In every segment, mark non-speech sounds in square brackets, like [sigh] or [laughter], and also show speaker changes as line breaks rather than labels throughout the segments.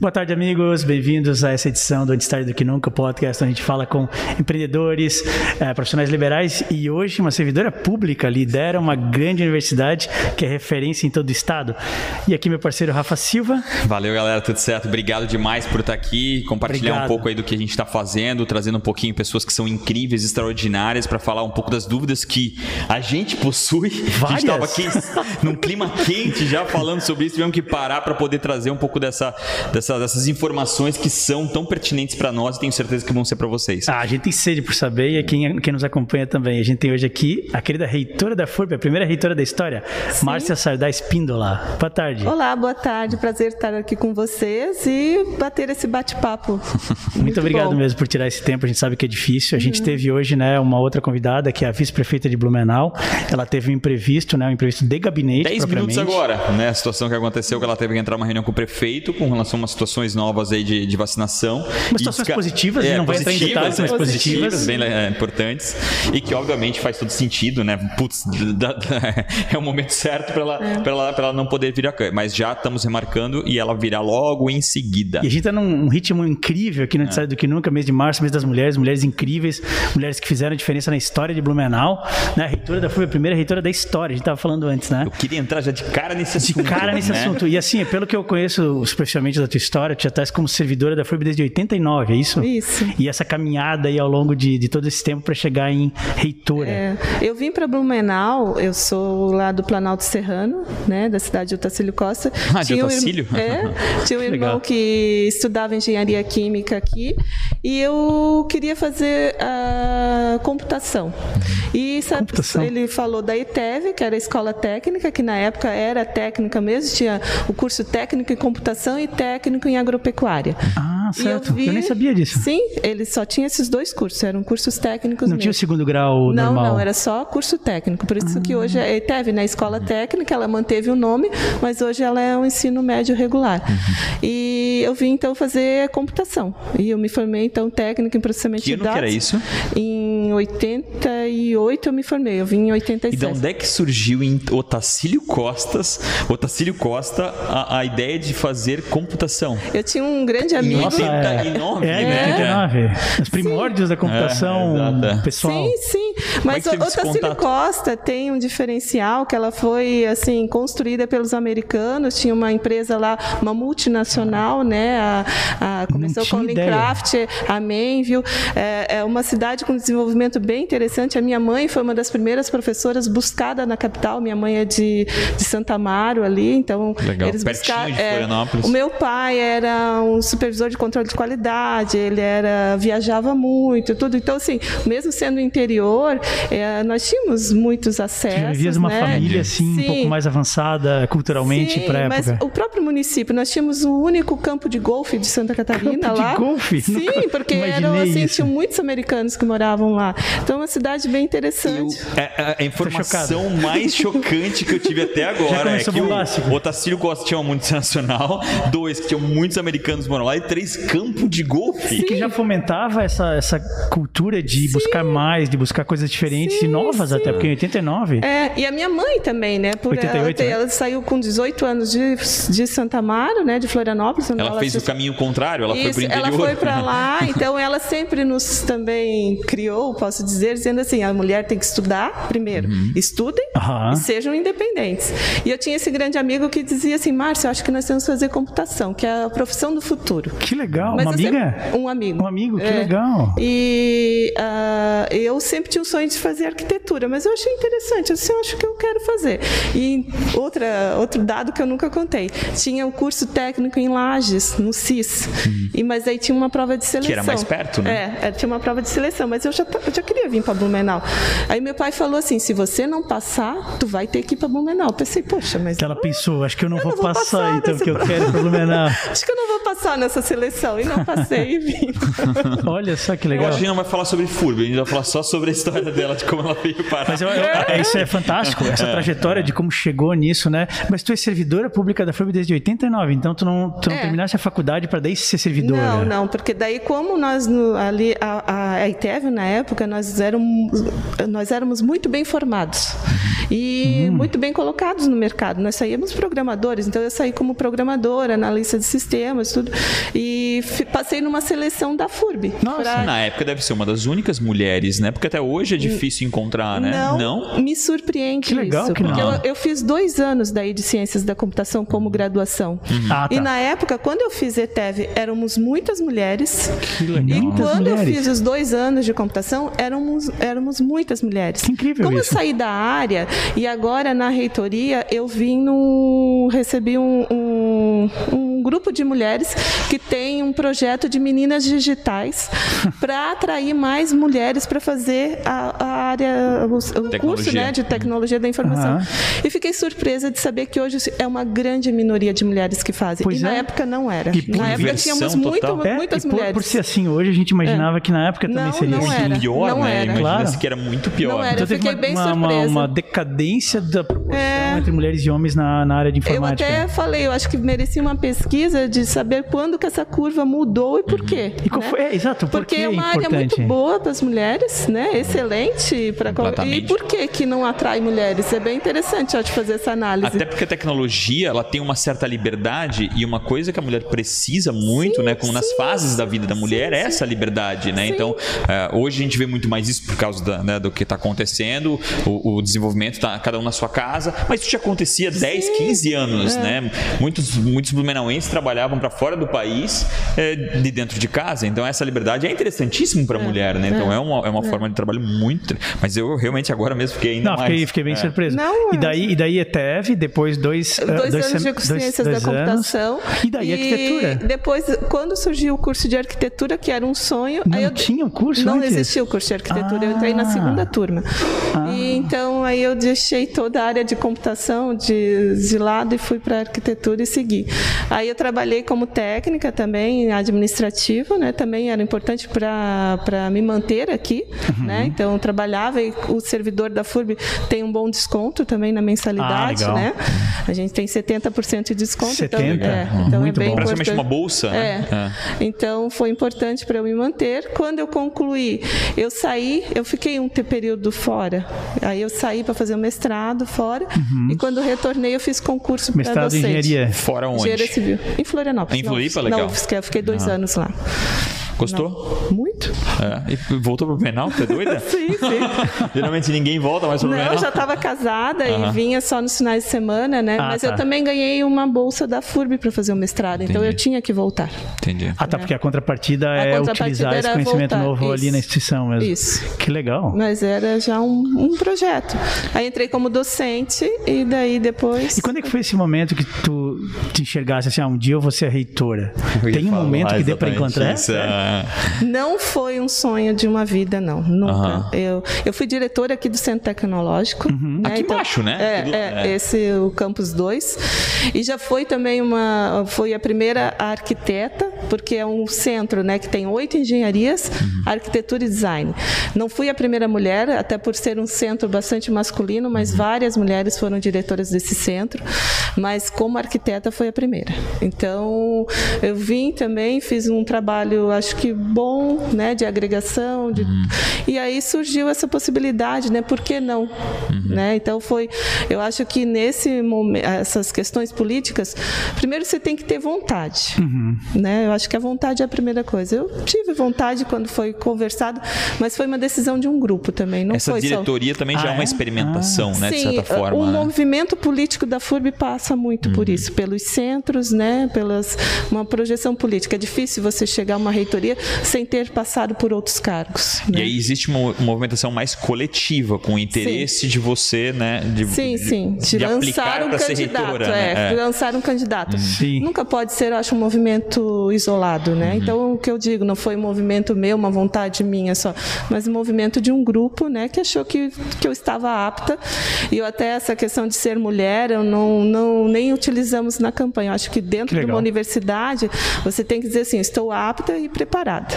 Boa tarde, amigos. Bem-vindos a essa edição do Antes Tarde do Que Nunca, podcast onde a gente fala com empreendedores, eh, profissionais liberais e hoje uma servidora pública lidera uma grande universidade que é referência em todo o estado. E aqui meu parceiro Rafa Silva.
Valeu, galera. Tudo certo? Obrigado demais por estar aqui, compartilhar Obrigado. um pouco aí do que a gente está fazendo, trazendo um pouquinho pessoas que são incríveis, extraordinárias, para falar um pouco das dúvidas que a gente possui.
Várias.
A gente estava aqui num clima quente já falando sobre isso, tivemos que parar para poder trazer um pouco dessa, dessa, dessas informações que são tão pertinentes para nós e tenho certeza que vão ser para vocês.
Ah, a gente tem sede por saber e quem, quem nos acompanha também. A gente tem hoje aqui a querida reitora da FURB, a primeira reitora da história, Sim. Márcia Sardá Espíndola. Boa tarde.
Olá, boa tarde. Prazer estar aqui com vocês e bater esse bate-papo. [laughs]
Muito, Muito obrigado bom. mesmo por tirar esse tempo. A gente sabe que é difícil. A gente uhum. teve hoje, né, uma outra convidada que é a vice-prefeita de Blumenau. Ela teve um imprevisto, né, um imprevisto de gabinete.
10 minutos agora, né, a situação que aconteceu que ela teve que entrar numa reunião com o prefeito com relação a umas situações novas aí de, de vacinação.
Umas situações e, positivas, é, não vai entrar em detalhes, mas positivas.
positivas bem é, importantes e que obviamente faz todo sentido, né? Putz, da, da, [laughs] é o momento certo para ela, é. ela, ela não poder vir a mas já estamos remarcando e ela virá logo em seguida.
E a gente tá num ritmo incrível aqui no é. do que nunca, mês de março, mês das mulheres, mulheres incríveis, mulheres que fizeram diferença na história de Blumenau, né? A reitora da FUB, a primeira reitora da história, a gente tava falando antes, né?
Eu queria entrar já de cara nesse assunto.
De cara nesse né? assunto. E assim, pelo que eu conheço superficialmente da tua história, tu já estás como servidora da FUB desde 89, é isso?
Isso.
E essa caminhada aí ao longo de, de todo esse tempo para chegar em reitora. É,
eu vim para Blumenau, eu sou lá do Planalto Serrano, né, da cidade de Otacílio Costa. [laughs]
Ah, de Otacílio?
Um, é, [laughs] tinha um irmão Legal. que estudava engenharia química aqui e eu queria fazer a computação. E sabe, computação. ele falou da ITEV, que era a escola técnica, que na época era técnica mesmo, tinha o curso técnico em computação e técnico em agropecuária.
Ah, certo. Eu, vi, eu, nem sabia disso.
Sim, ele só tinha esses dois cursos, eram cursos técnicos
Não
mesmo.
tinha o segundo grau
não,
normal?
Não, não, era só curso técnico. Por isso ah. que hoje a ITEV, na escola técnica, ela manteve o nome, mas hoje ela é um ensino médio regular. Uhum. E eu vim então fazer computação. E eu me formei então técnica em processamento
que
de dados.
Que era isso?
Em 88 eu me formei. Eu vim em 87.
E de onde é que surgiu em Otacílio Costas, Otacílio Costa, a, a ideia de fazer computação?
Eu tinha um grande amigo.
Nossa, é, 89, é, né? Os primórdios sim. da computação é, pessoal.
Sim, sim. Mas é Otacílio Costa tem um diferencial que ela foi assim construída pelos americanos. Tinha uma empresa lá, uma multinacional, né? A, a começou com Minecraft, a Mainville. É, é uma cidade com desenvolvimento bem interessante. A minha mãe foi uma das primeiras professoras buscada na capital. Minha mãe é de, de Santa Amaro ali, então
Legal. eles buscaram. É,
o meu pai era um supervisor de controle de qualidade. Ele era viajava muito, tudo. Então assim, mesmo sendo interior, é, nós tínhamos muitos acessos.
Vivias uma né? família assim Sim. um pouco mais avançada culturalmente para época.
Mas o próprio município, nós tínhamos o único campo de golfe de Santa Catarina
campo
lá.
De golfe?
Sim, Nunca porque eram assim, tinham muitos americanos que moravam lá. Então, é uma cidade bem interessante.
Eu, a, é, é, a, informação mais chocante que eu tive até agora é que o Otacílio Costa tinha uma multinacional, [laughs] dois, que tinham muitos americanos morando lá, e três, campo de golfe.
E que já fomentava essa, essa cultura de sim. buscar mais, de buscar coisas diferentes sim, e novas sim. até, porque em 89.
É, e a minha mãe também, né? Por 88, ela, né? ela saiu com 18 anos de, de Santa Amaro, né? De Florianópolis.
Ela, ela fez o caminho contrário, ela Isso, foi pro interior.
Ela foi para lá, [laughs] então ela sempre nos também criou, posso dizer, dizendo assim, a mulher tem que estudar primeiro. Uhum. Estudem uhum. e sejam independentes. E eu tinha esse grande amigo que dizia assim, Márcio, eu acho que nós temos que fazer computação, que é a profissão do futuro.
Que legal, Mas uma amiga?
Sempre, um amigo.
Um amigo, que é. legal.
E uh, eu sempre tinha o sonho de fazer arquitetura, mas eu achei interessante, assim, eu acho que eu quero fazer. E outra, outro dado que eu nunca contei, tinha o um curso técnico em Lages, no CIS, uhum. e, mas aí tinha uma prova de seleção.
Que era mais perto, né?
É, é tinha uma prova de seleção, mas eu já, eu já queria vir para Blumenau. Aí meu pai falou assim, se você não passar, tu vai ter que ir para Blumenau. Eu pensei, poxa, mas...
Que ela pensou, acho que eu não, eu vou, não vou, passar, passar então, que eu quero para Blumenau. [laughs]
acho que eu não vou passar passar nessa seleção. E não passei e vim. [laughs]
Olha só que legal.
Eu acho que a gente não vai falar sobre FURB, a gente vai falar só sobre a história dela, de como ela veio parar.
Mas eu, eu, isso é fantástico, essa é. trajetória de como chegou nisso, né? Mas tu é servidora pública da FURB desde 89, então tu não, tu não é. terminaste a faculdade para daí ser servidora.
Não, não, porque daí como nós no, ali, a, a ITEV na época, nós éramos, nós éramos muito bem formados e hum. muito bem colocados no mercado. Nós saímos programadores, então eu saí como programadora, analista de sistemas, tudo, e passei numa seleção da FURB.
Nossa, pra... na época deve ser uma das únicas mulheres, né? Porque até hoje é difícil encontrar, né?
Não, não? me surpreende que legal isso, que porque eu, eu, fiz dois anos daí de ciências da computação como graduação. Uhum. Ah, tá. E na época, quando eu fiz ETEV, éramos muitas mulheres. Que legal. E quando mulheres. eu fiz os dois anos de computação, éramos, éramos muitas mulheres.
Que incrível
Como
isso.
eu saí da área, e agora na reitoria eu vim no. recebi um, um, um grupo de mulheres que tem um projeto de meninas digitais [laughs] para atrair mais mulheres para fazer a, a área, o, o curso né, de tecnologia da informação. Uhum. E fiquei surpresa de saber que hoje é uma grande minoria de mulheres que fazem. Pois e é. na época não era.
E
na época tínhamos muito, é, muitas
por,
mulheres.
Por ser assim, hoje a gente imaginava é. que na época também
não,
seria
não
assim.
Era.
pior,
não
né?
Era.
Imagina-se que era muito pior.
Não era. Então,
eu fiquei
bem
uma,
surpresa.
Uma, uma decadência da proporção é. entre mulheres e homens na, na área de informática.
Eu até falei, eu acho que merecia uma pesquisa de saber quando que essa curva mudou e por quê.
E qual
né?
foi? É, exato, por
Porque
é
uma
importante?
área muito boa para as mulheres, né? Excelente para e por que que não atrai mulheres? É bem interessante ó, de fazer essa análise.
Até porque a tecnologia ela tem uma certa liberdade e uma coisa que a mulher precisa muito, sim, né, com sim. nas fases da vida da mulher sim, é essa liberdade, né? Então uh, hoje a gente vê muito mais isso por causa da, né, do que está acontecendo, o, o desenvolvimento está cada um na sua casa, mas isso já acontecia 10, 15 anos, é. né? Muitos muitos blumenauenses trabalhavam para fora do país é, de dentro de casa, então essa liberdade é interessantíssimo para a é. mulher, né? Então é, é uma, é uma forma de trabalho muito, mas eu realmente agora mesmo fiquei ainda
Não,
mais.
Fiquei, fiquei bem surpreso. Não, e daí e daí ETEV, depois dois
dois, dois anos de ciências da computação
e daí e arquitetura.
Depois quando surgiu o curso de arquitetura que era um sonho,
não
eu,
tinha um curso
Não
antes?
existia o curso de arquitetura, ah. eu entrei na ah. segunda turma. Ah. E então aí eu deixei toda a área de computação de, de lado e fui para arquitetura e segui. Aí eu trabalhei como técnica também, administrativa, né? Também era importante para me manter aqui, uhum. né? Então eu e o servidor da FURB tem um bom desconto também na mensalidade, ah, né? A gente tem 70% de desconto.
70?
Então, é, então
Muito
é bem
bom.
importante.
Praticamente uma bolsa.
É.
Né?
é. Então foi importante para eu me manter. Quando eu concluí, eu saí, eu fiquei um período fora. Aí eu saí para fazer o mestrado fora uhum. e quando retornei eu fiz concurso para docente.
Mestrado em engenharia.
Fora onde?
Engenharia civil. Em Florianópolis.
Em Floripa, legal.
Não, eu fiquei dois ah. anos lá.
Gostou?
Não. Muito.
É. E voltou pro penal? Você é doida? [laughs]
sim, sim. [laughs]
Geralmente ninguém volta mais pro
Não,
penal.
eu já estava casada uh -huh. e vinha só nos finais de semana, né? Ah, Mas tá. eu também ganhei uma bolsa da FURB para fazer o mestrado, Entendi. então eu tinha que voltar.
Entendi.
Ah, tá, porque a contrapartida a é contrapartida utilizar esse conhecimento voltar. novo Isso. ali na instituição mesmo.
Isso.
Que legal.
Mas era já um, um, projeto. Aí entrei como docente e daí depois...
E quando é que foi esse momento que tu te enxergasse assim, ah, um dia eu vou ser reitora? Tem um momento que dê para encontrar?
Isso, é. [laughs]
Não foi um sonho de uma vida, não. Nunca. Eu, eu fui diretora aqui do Centro Tecnológico.
Uhum. Né? Aqui então, embaixo, né?
É, é, é, esse o Campus 2. E já foi também uma. Foi a primeira arquiteta, porque é um centro né, que tem oito engenharias, uhum. arquitetura e design. Não fui a primeira mulher, até por ser um centro bastante masculino, mas uhum. várias mulheres foram diretoras desse centro. Mas como arquiteta foi a primeira. Então, eu vim também, fiz um trabalho, acho que bom, né, de agregação, de... Uhum. e aí surgiu essa possibilidade, né? Por que não, uhum. né? Então foi, eu acho que nesse momento, essas questões políticas, primeiro você tem que ter vontade, uhum. né? Eu acho que a vontade é a primeira coisa. Eu tive vontade quando foi conversado, mas foi uma decisão de um grupo também, não
essa
foi
diretoria
só...
também já ah, é uma experimentação, ah. né,
Sim,
de certa forma.
O
né?
movimento político da FURB passa muito por uhum. isso, pelos centros, né? Pelas uma projeção política. É difícil você chegar a uma reitoria sem ter passado por outros cargos.
Né? E aí existe uma, movimentação mais coletiva, com o interesse sim. de você, né? De,
sim, sim. De, de lançar um candidato. Reitora, é, né? de lançar um candidato. Sim. Nunca pode ser, eu acho, um movimento isolado, né? Uhum. Então, o que eu digo, não foi um movimento meu, uma vontade minha só, mas um movimento de um grupo, né? Que achou que, que eu estava apta. E eu até essa questão de ser mulher, eu não, não não nem utilizamos na campanha. Eu acho que dentro que de uma universidade você tem que dizer assim, estou apta e preparada.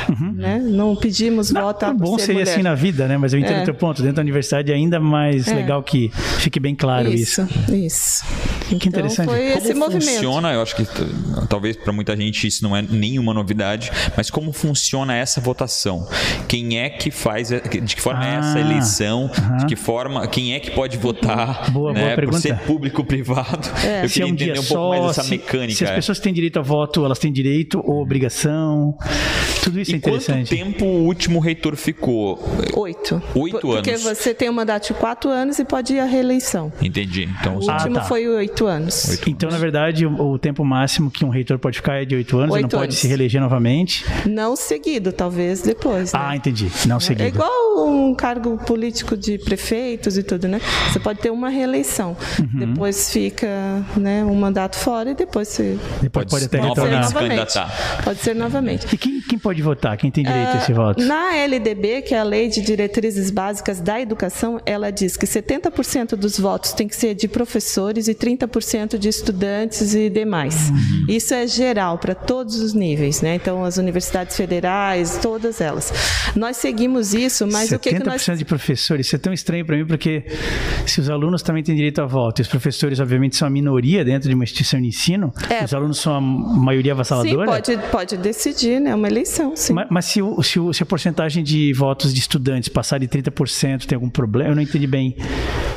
Uhum. Né? Não pedimos não, voto
a bom seria mulher. assim na vida, né? Mas eu entendo é. o teu ponto. Dentro da universidade é ainda mais é. legal que fique bem claro isso.
Isso. isso.
Que então, interessante.
Foi
como
esse movimento.
funciona? Eu acho que talvez para muita gente isso não é nenhuma novidade, mas como funciona essa votação? Quem é que faz, de que forma ah, é essa eleição? Uh -huh. De que forma, quem é que pode votar?
Boa, né? boa pergunta.
Por ser público-privado. É.
Eu se queria é um entender um pouco mais dessa mecânica. Se as pessoas têm direito a voto, elas têm direito ou obrigação? Tudo isso é
e
é interessante.
Quanto tempo o último reitor ficou?
Oito.
Oito
Porque
anos.
Porque você tem um mandato de quatro anos e pode ir à reeleição.
Entendi. Então,
o último ah, tá. foi oito anos.
Oito então, anos. na verdade, o, o, tempo máximo que um reitor pode ficar é de oito anos, oito não pode se reeleger novamente.
Não seguido, talvez depois.
Né? Ah, entendi. Não seguido.
É igual um cargo político de prefeitos e tudo, né? Você pode ter uma reeleição. Uhum. Depois fica né, um mandato fora e depois você.
Depois pode, pode até retornar.
Novamente. Pode ser novamente.
E quem, quem pode votar? Quem tem direito uh, a esse voto?
Na LDB, que é a Lei de Diretrizes Básicas da Educação, ela diz que 70% dos votos tem que ser de professores e 30% de estudantes e demais. Uhum. Isso é geral para todos os níveis, né? Então as universidades federais, todas elas. Nós seguimos isso, mas o que, que nós
70% de professores, isso é tão estranho para mim porque se os alunos também têm direito a voto, e os professores obviamente são a minoria dentro de uma instituição de ensino, é. os alunos são a maioria avassaladora.
Sim, pode pode decidir, né? Uma eleição, sim.
Mas, mas se, se, se a porcentagem de votos de estudantes passar de 30%, tem algum problema? Eu não entendi bem.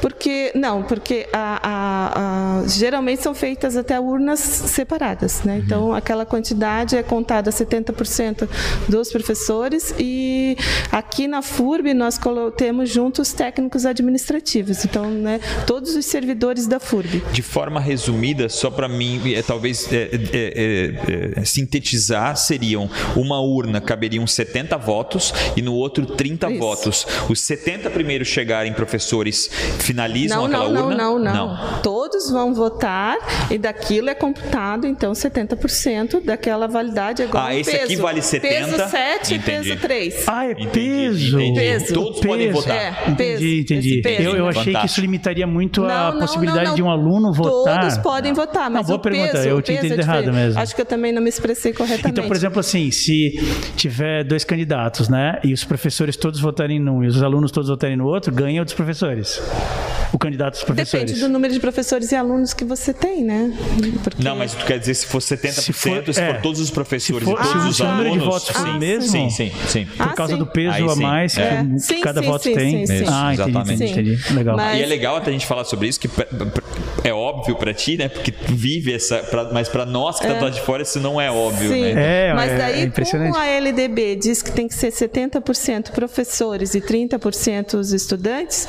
Porque, não, porque a, a, a, geralmente são feitas até urnas separadas, né? Então, uhum. aquela quantidade é contada 70% dos professores e aqui na FURB nós temos juntos técnicos administrativos, então, né, todos os servidores da FURB.
De forma resumida, só para mim, é, talvez é, é, é, é, sintetizar, seriam uma urna caberiam 70 votos e no outro 30 Isso. votos. Os 70 primeiros chegarem professores finalizam
não,
aquela
não,
urna?
Não, não, não. Todos vão votar e daquilo é computado, então, 70% daquela validade é igual
Ah, esse
peso.
aqui vale 70?
Peso 7 e peso 3.
Ah, é peso.
Entendi,
peso.
Todos
peso.
podem votar.
É,
peso. Entendi, entendi. Peso. Eu, eu achei Fantástico. que isso limitaria muito não, a não, possibilidade não, de um aluno votar.
Todos podem votar, mas
não, boa
o
pergunta.
peso,
eu tinha entendido é errado mesmo.
Acho que eu também não me expressei corretamente.
Então, por exemplo, assim, se tiver dois candidatos, né, e os professores todos votarem num e os alunos todos votarem no outro, ganha o dos professores o candidato dos professores?
Depende do número de professores e alunos que você tem, né?
Porque... Não, mas tu quer dizer se for 70%, se for, se for é, todos os professores for, e todos ah, os alunos?
Número de votos for o mesmo?
Sim, sim, sim.
Por
ah,
causa
sim.
do peso Aí, a mais é. que sim, cada sim, voto tem?
Sim, ah, entendi,
entendi, entendi. Legal.
Mas... E é legal até a gente falar sobre isso, que é óbvio para ti, né? Porque tu vive essa... Pra, mas para nós que tá é. lá de fora, isso não é óbvio,
sim.
né?
É,
mas
é
daí,
como
a LDB diz que tem que ser 70% professores e 30% os estudantes,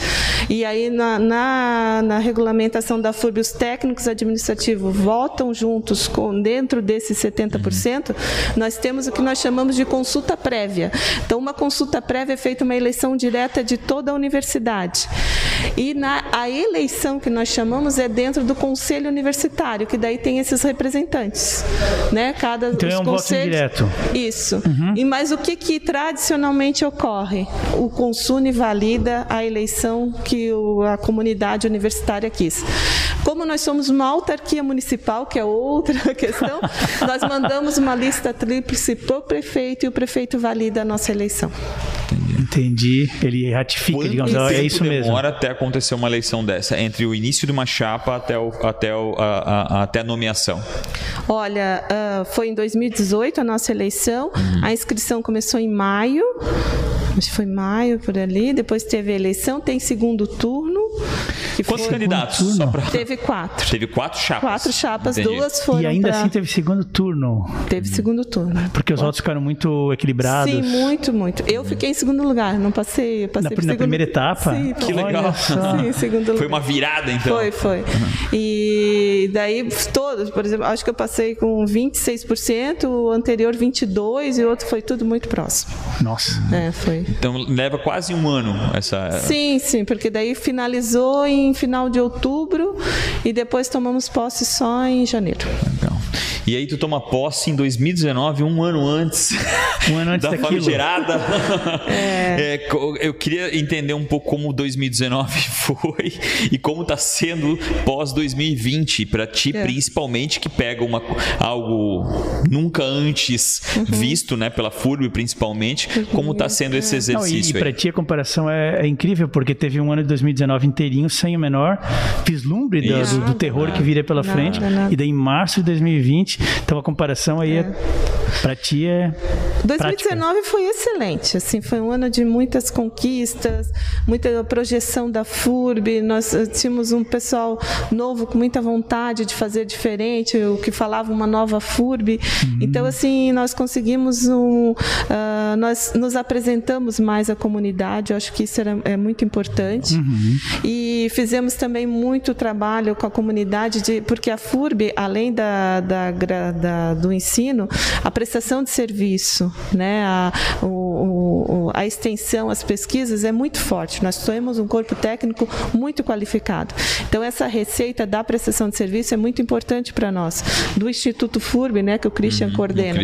e aí na, na, na regulamentação da FURB, os técnicos administrativos votam juntos com dentro desses 70%, nós temos o que nós chamamos de consulta prévia. Então, uma consulta prévia é feita uma eleição direta de toda a universidade. E na, a eleição que nós chamamos é dentro do conselho universitário, que daí tem esses representantes. Né? Cada,
então é um conselhos, voto direto.
Isso. Uhum. E, mas o que, que tradicionalmente ocorre? O Consune valida a eleição que o, a comunidade universitária quis. Como nós somos uma autarquia municipal, que é outra [laughs] questão, nós mandamos uma lista tríplice para o prefeito e o prefeito valida a nossa eleição.
Entendi. Ele ratifica, Quanto digamos, é isso mesmo.
demora até acontecer uma eleição dessa, entre o início de uma chapa até, o, até, o, a, a, até a nomeação?
Olha, uh, foi em 2018 a nossa eleição, uhum. a inscrição começou em maio, acho que foi maio por ali, depois teve a eleição, tem segundo turno,
que Quantos candidatos? Só
pra... Teve quatro.
Teve quatro chapas.
Quatro chapas, Entendi. duas foram.
E ainda
pra...
assim teve segundo turno.
Teve segundo turno.
Porque os votos ficaram muito equilibrados.
Sim, muito, muito. Eu fiquei em segundo lugar, não passei. Eu passei
na,
na
segundo... primeira etapa?
Sim, que legal.
Sim, segundo lugar.
Foi uma virada, então.
Foi, foi. E daí, todos, por exemplo, acho que eu passei com 26%, o anterior 22% e o outro foi tudo muito próximo.
Nossa.
É, foi.
Então leva quase um ano essa.
Sim, sim, porque daí finalizou em em final de outubro e depois tomamos posse só em janeiro.
Legal. E aí tu toma posse em 2019, um ano antes, [laughs]
um ano antes
da
daquilo.
famigerada. É. [laughs] É, eu queria entender um pouco como 2019 [laughs] foi e como está sendo pós 2020 para ti, é. principalmente que pega uma, algo nunca antes uhum. visto, né, pela FURB principalmente, uhum. como está sendo esse exercício.
Não, e, e para ti a comparação é, é, incrível porque teve um ano de 2019 inteirinho sem menor vislumbre do, do, do, terror que viria pela frente e daí em março de 2020 então a comparação aí é. é para ti é
2019 prática. foi excelente, assim, foi um ano de muitas conquistas, muita projeção da FURB, nós eh, tínhamos um pessoal novo com muita vontade de fazer diferente, o que falava uma nova FURB. Uhum. Então, assim, nós conseguimos um, uh, nós nos apresentamos mais à comunidade, eu acho que isso era, é muito importante. Uhum. E fizemos também muito trabalho com a comunidade, de, porque a FURB, além da, da, da do ensino, a prestação de serviço, né, a, o, o, a extensão, as pesquisas é muito forte. Nós temos um corpo técnico muito qualificado. Então, essa receita da prestação de serviço é muito importante para nós, do Instituto FURB, né, que o Christian uhum, coordena.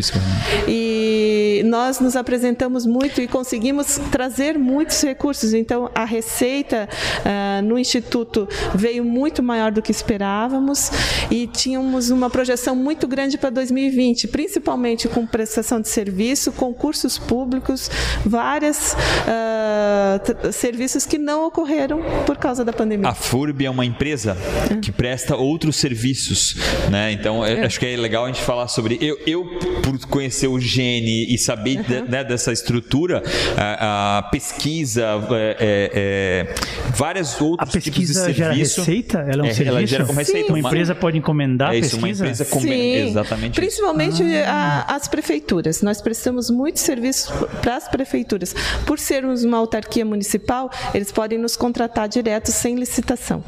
E nós nos apresentamos muito e conseguimos trazer muitos recursos. Então, a receita uh, no Instituto veio muito maior do que esperávamos e tínhamos uma projeção muito grande para 2020, principalmente com prestação de serviço, concursos públicos, vários uh, ah, serviços que não ocorreram por causa da pandemia.
A FURB é uma empresa é. que presta outros serviços, né? Então é. acho que é legal a gente falar sobre. Eu, eu por conhecer o Gene e saber uhum. de, né, dessa estrutura, a, a pesquisa, é, é, é várias outros
a pesquisa tipos de serviço. Gera receita? Ela é um serviço? Ela gera como receita. Sim, uma empresa pode encomendar é isso, pesquisa?
Uma empresa. Sim, exatamente.
Principalmente ah. a, as prefeituras. Nós prestamos muitos serviços para as prefeituras. Por sermos uma autarquia municipal, eles podem nos contratar direto sem licitação.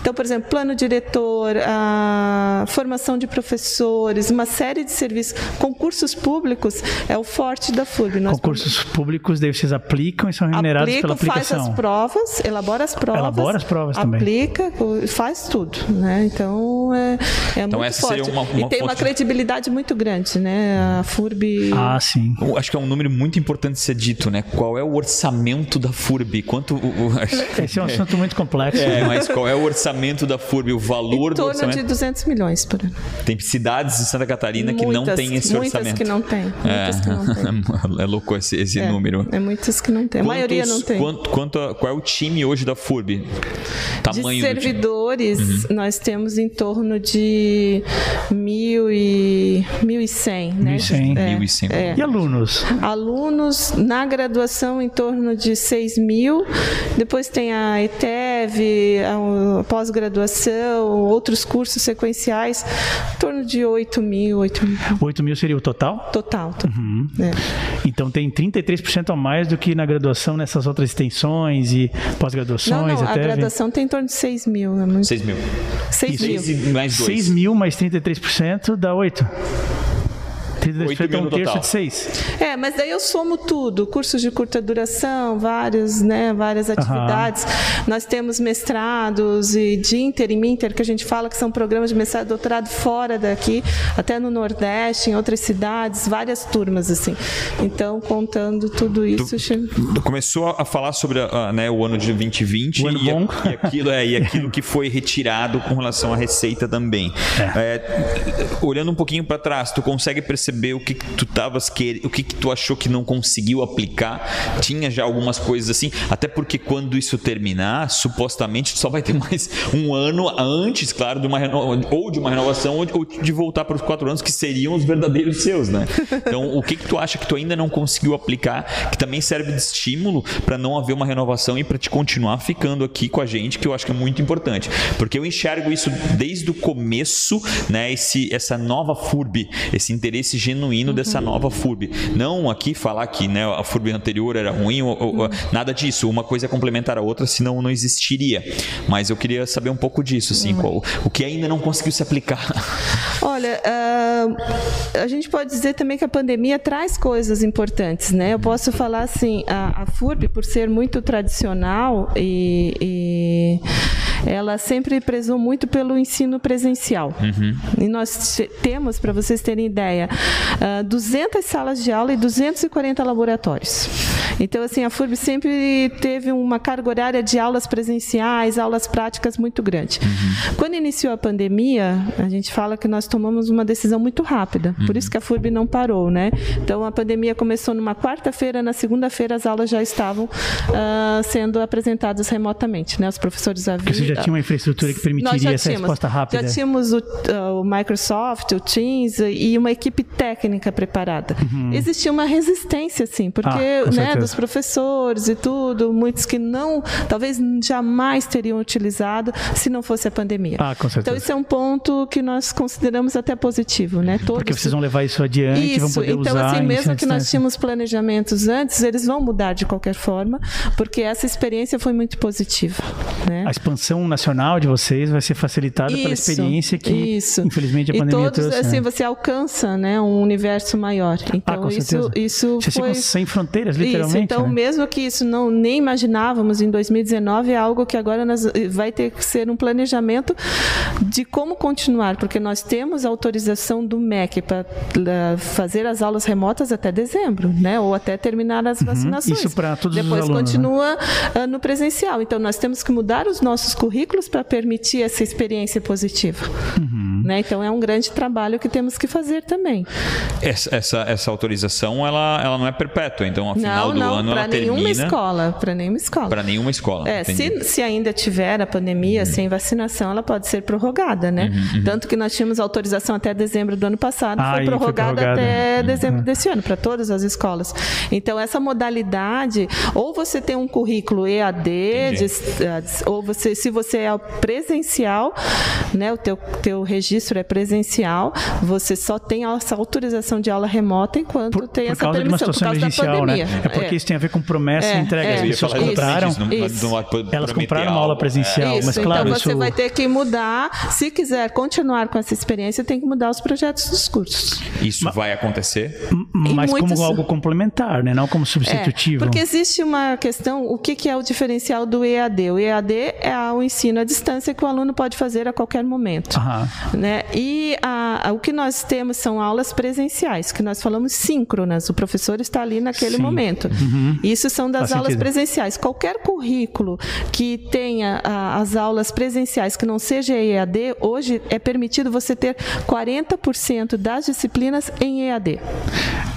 Então, por exemplo, plano diretor, formação de professores, uma série de serviços, concursos públicos é o forte da FURB.
Nós concursos públicos, daí vocês aplicam e são remunerados pela aplicação.
faz as provas, elabora as provas.
Elabora as provas também.
Aplica, faz tudo. Né? Então, é, é então, muito forte. Uma, uma e tem uma credibilidade muito grande, né? A FURB...
Ah, sim.
Eu acho que é um número muito importante de ser dito, né? Qual é o orçamento da FURB? Quanto...
Esse é um assunto muito complexo.
É, mas qual é o orçamento da FURB? O valor do orçamento?
Em torno de 200 milhões por ano.
Tem cidades em Santa Catarina muitas, que não têm esse
muitas
orçamento.
Muitas que não têm. Muitas é. que não têm. [laughs]
É louco esse, esse
é,
número.
É muitas que não tem. A Quantos, maioria não tem.
Quanto, quanto a, qual é o time hoje da FURB?
Tamanho de uhum. nós temos em torno de mil e, 1.100. Né?
1.100. É, 1.100. É. E alunos?
Alunos na graduação em torno de 6 mil. Depois tem a ETEV, a pós-graduação, outros cursos sequenciais, em torno de 8 mil. 8 mil,
8 mil seria o total?
Total. Uhum.
É. Então tem 33% a mais do que na graduação nessas outras extensões e pós-graduações. Não, não,
a graduação tem em torno de 6 mil. É muito...
6 mil.
6 mil.
6 mais 2.
6 mil mais 33% dá 8. 8 mil um terço total. de 6.
É, mas daí eu somo tudo, cursos de curta duração, vários, né, várias atividades. Uhum. Nós temos mestrados e de inter e minter, que a gente fala que são programas de mestrado e doutorado fora daqui, até no Nordeste, em outras cidades, várias turmas, assim. Então, contando tudo isso...
Tu, tu começou a falar sobre uh, né, o ano de 2020
o ano
e,
bom.
e, aquilo, é, e aquilo que foi retirado com relação à receita também. É. É, olhando um pouquinho para trás, tu consegue perceber perceber o que, que tu tavas querendo, o que, que tu achou que não conseguiu aplicar. Tinha já algumas coisas assim, até porque quando isso terminar, supostamente só vai ter mais um ano antes, claro, de uma ou de uma renovação ou de voltar para os quatro anos que seriam os verdadeiros seus, né? Então, o que, que tu acha que tu ainda não conseguiu aplicar, que também serve de estímulo para não haver uma renovação e para te continuar ficando aqui com a gente, que eu acho que é muito importante, porque eu enxergo isso desde o começo, né? Esse, essa nova FURB, esse interesse genuíno uhum. dessa nova FURB. Não aqui falar que né, a FURB anterior era ruim, ou, ou, uhum. nada disso. Uma coisa é complementar a outra, senão não existiria. Mas eu queria saber um pouco disso, assim, uhum. qual, o que ainda não conseguiu se aplicar. [laughs]
Olha, uh, a gente pode dizer também que a pandemia traz coisas importantes, né? Eu posso falar assim, a, a FURB, por ser muito tradicional e, e ela sempre prezou muito pelo ensino presencial. Uhum. E nós temos, para vocês terem ideia, 200 ah, salas de aula e 240 laboratórios. Então, assim, a FURB sempre teve uma carga horária de aulas presenciais, aulas práticas muito grande. Uhum. Quando iniciou a pandemia, a gente fala que nós tomamos uma decisão muito rápida. Uhum. Por isso que a FURB não parou, né? Então, a pandemia começou numa quarta-feira, na segunda-feira as aulas já estavam uh, sendo apresentadas remotamente, né? Os professores
haviam... Porque você já tinha uma infraestrutura que permitiria essa tínhamos, resposta rápida?
Já tínhamos o, uh, o, Microsoft, o Teams e uma equipe técnica preparada. Uhum. Existia uma resistência, sim, porque ah, né, dos professores e tudo, muitos que não, talvez jamais teriam utilizado se não fosse a pandemia.
Ah, com certeza.
Então isso é um ponto que nós consideramos até positivo, né?
Todos Porque vocês vão levar isso adiante, isso. vão poder
então,
usar.
Então assim, mesmo que nós tínhamos planejamentos antes, eles vão mudar de qualquer forma, porque essa experiência foi muito positiva. Né?
A expansão nacional de vocês vai ser facilitada isso, pela experiência que, isso. infelizmente, a
e
pandemia
todos,
trouxe.
Assim, né? você alcança, né, um universo maior. Ah, então
ah,
isso, isso
Vocês
foi
sem fronteiras, literalmente. Isso.
Então,
né?
mesmo que isso não nem imaginávamos em 2019, é algo que agora nós, vai ter que ser um planejamento de como continuar, porque nós temos autorização do MEC para fazer as aulas remotas até dezembro, né, ou até terminar as uhum. vacinações.
Isso para todos
Depois
os alunos,
né? continua né? no presencial. Então nós temos que mudar os nossos currículos para permitir essa experiência positiva. Uhum. Né? Então é um grande trabalho que temos que fazer também.
Essa, essa, essa autorização ela, ela não é perpétua, então ao final
não,
do
não,
ano ela
termina.
Para nenhuma
escola, para nenhuma escola.
Para nenhuma escola.
É, se, se ainda tiver a pandemia uhum. sem vacinação, ela pode ser prorrogada, né? Uhum, uhum. Tanto que nós tínhamos autorização até dezembro do ano passado, ah, foi, prorrogada foi, prorrogada até uhum. dezembro desse ano para todas as escolas. Então essa modalidade, ou você tem um currículo EAD, de, ou você, se você é presencial, né, o teu, teu registro é presencial, você só tem essa autorização de aula remota enquanto
por,
tem
por
essa permissão, por causa
da
né? pandemia.
Né? É porque é. isso tem a ver com promessa é, e entrega. É, As pessoas compraram, isso, não, elas compraram uma aula presencial,
isso,
mas claro,
então você
isso...
vai ter que mudar, se quiser continuar com essa experiência, tem que mudar os projetos dos cursos.
Isso mas, vai acontecer?
Mas como algo complementar, né? não como substitutivo.
É, porque existe uma questão, o que, que é o diferencial do EAD? O EAD é o ensino à distância que o aluno pode fazer a qualquer momento. Uhum. Né? E a, a, o que nós temos são aulas presenciais, que nós falamos síncronas. O professor está ali naquele Sim. momento. Uhum. Isso são das Faz aulas sentido. presenciais. Qualquer currículo que tenha a, as aulas presenciais que não seja EAD, hoje é permitido você ter 40% das disciplinas em EAD.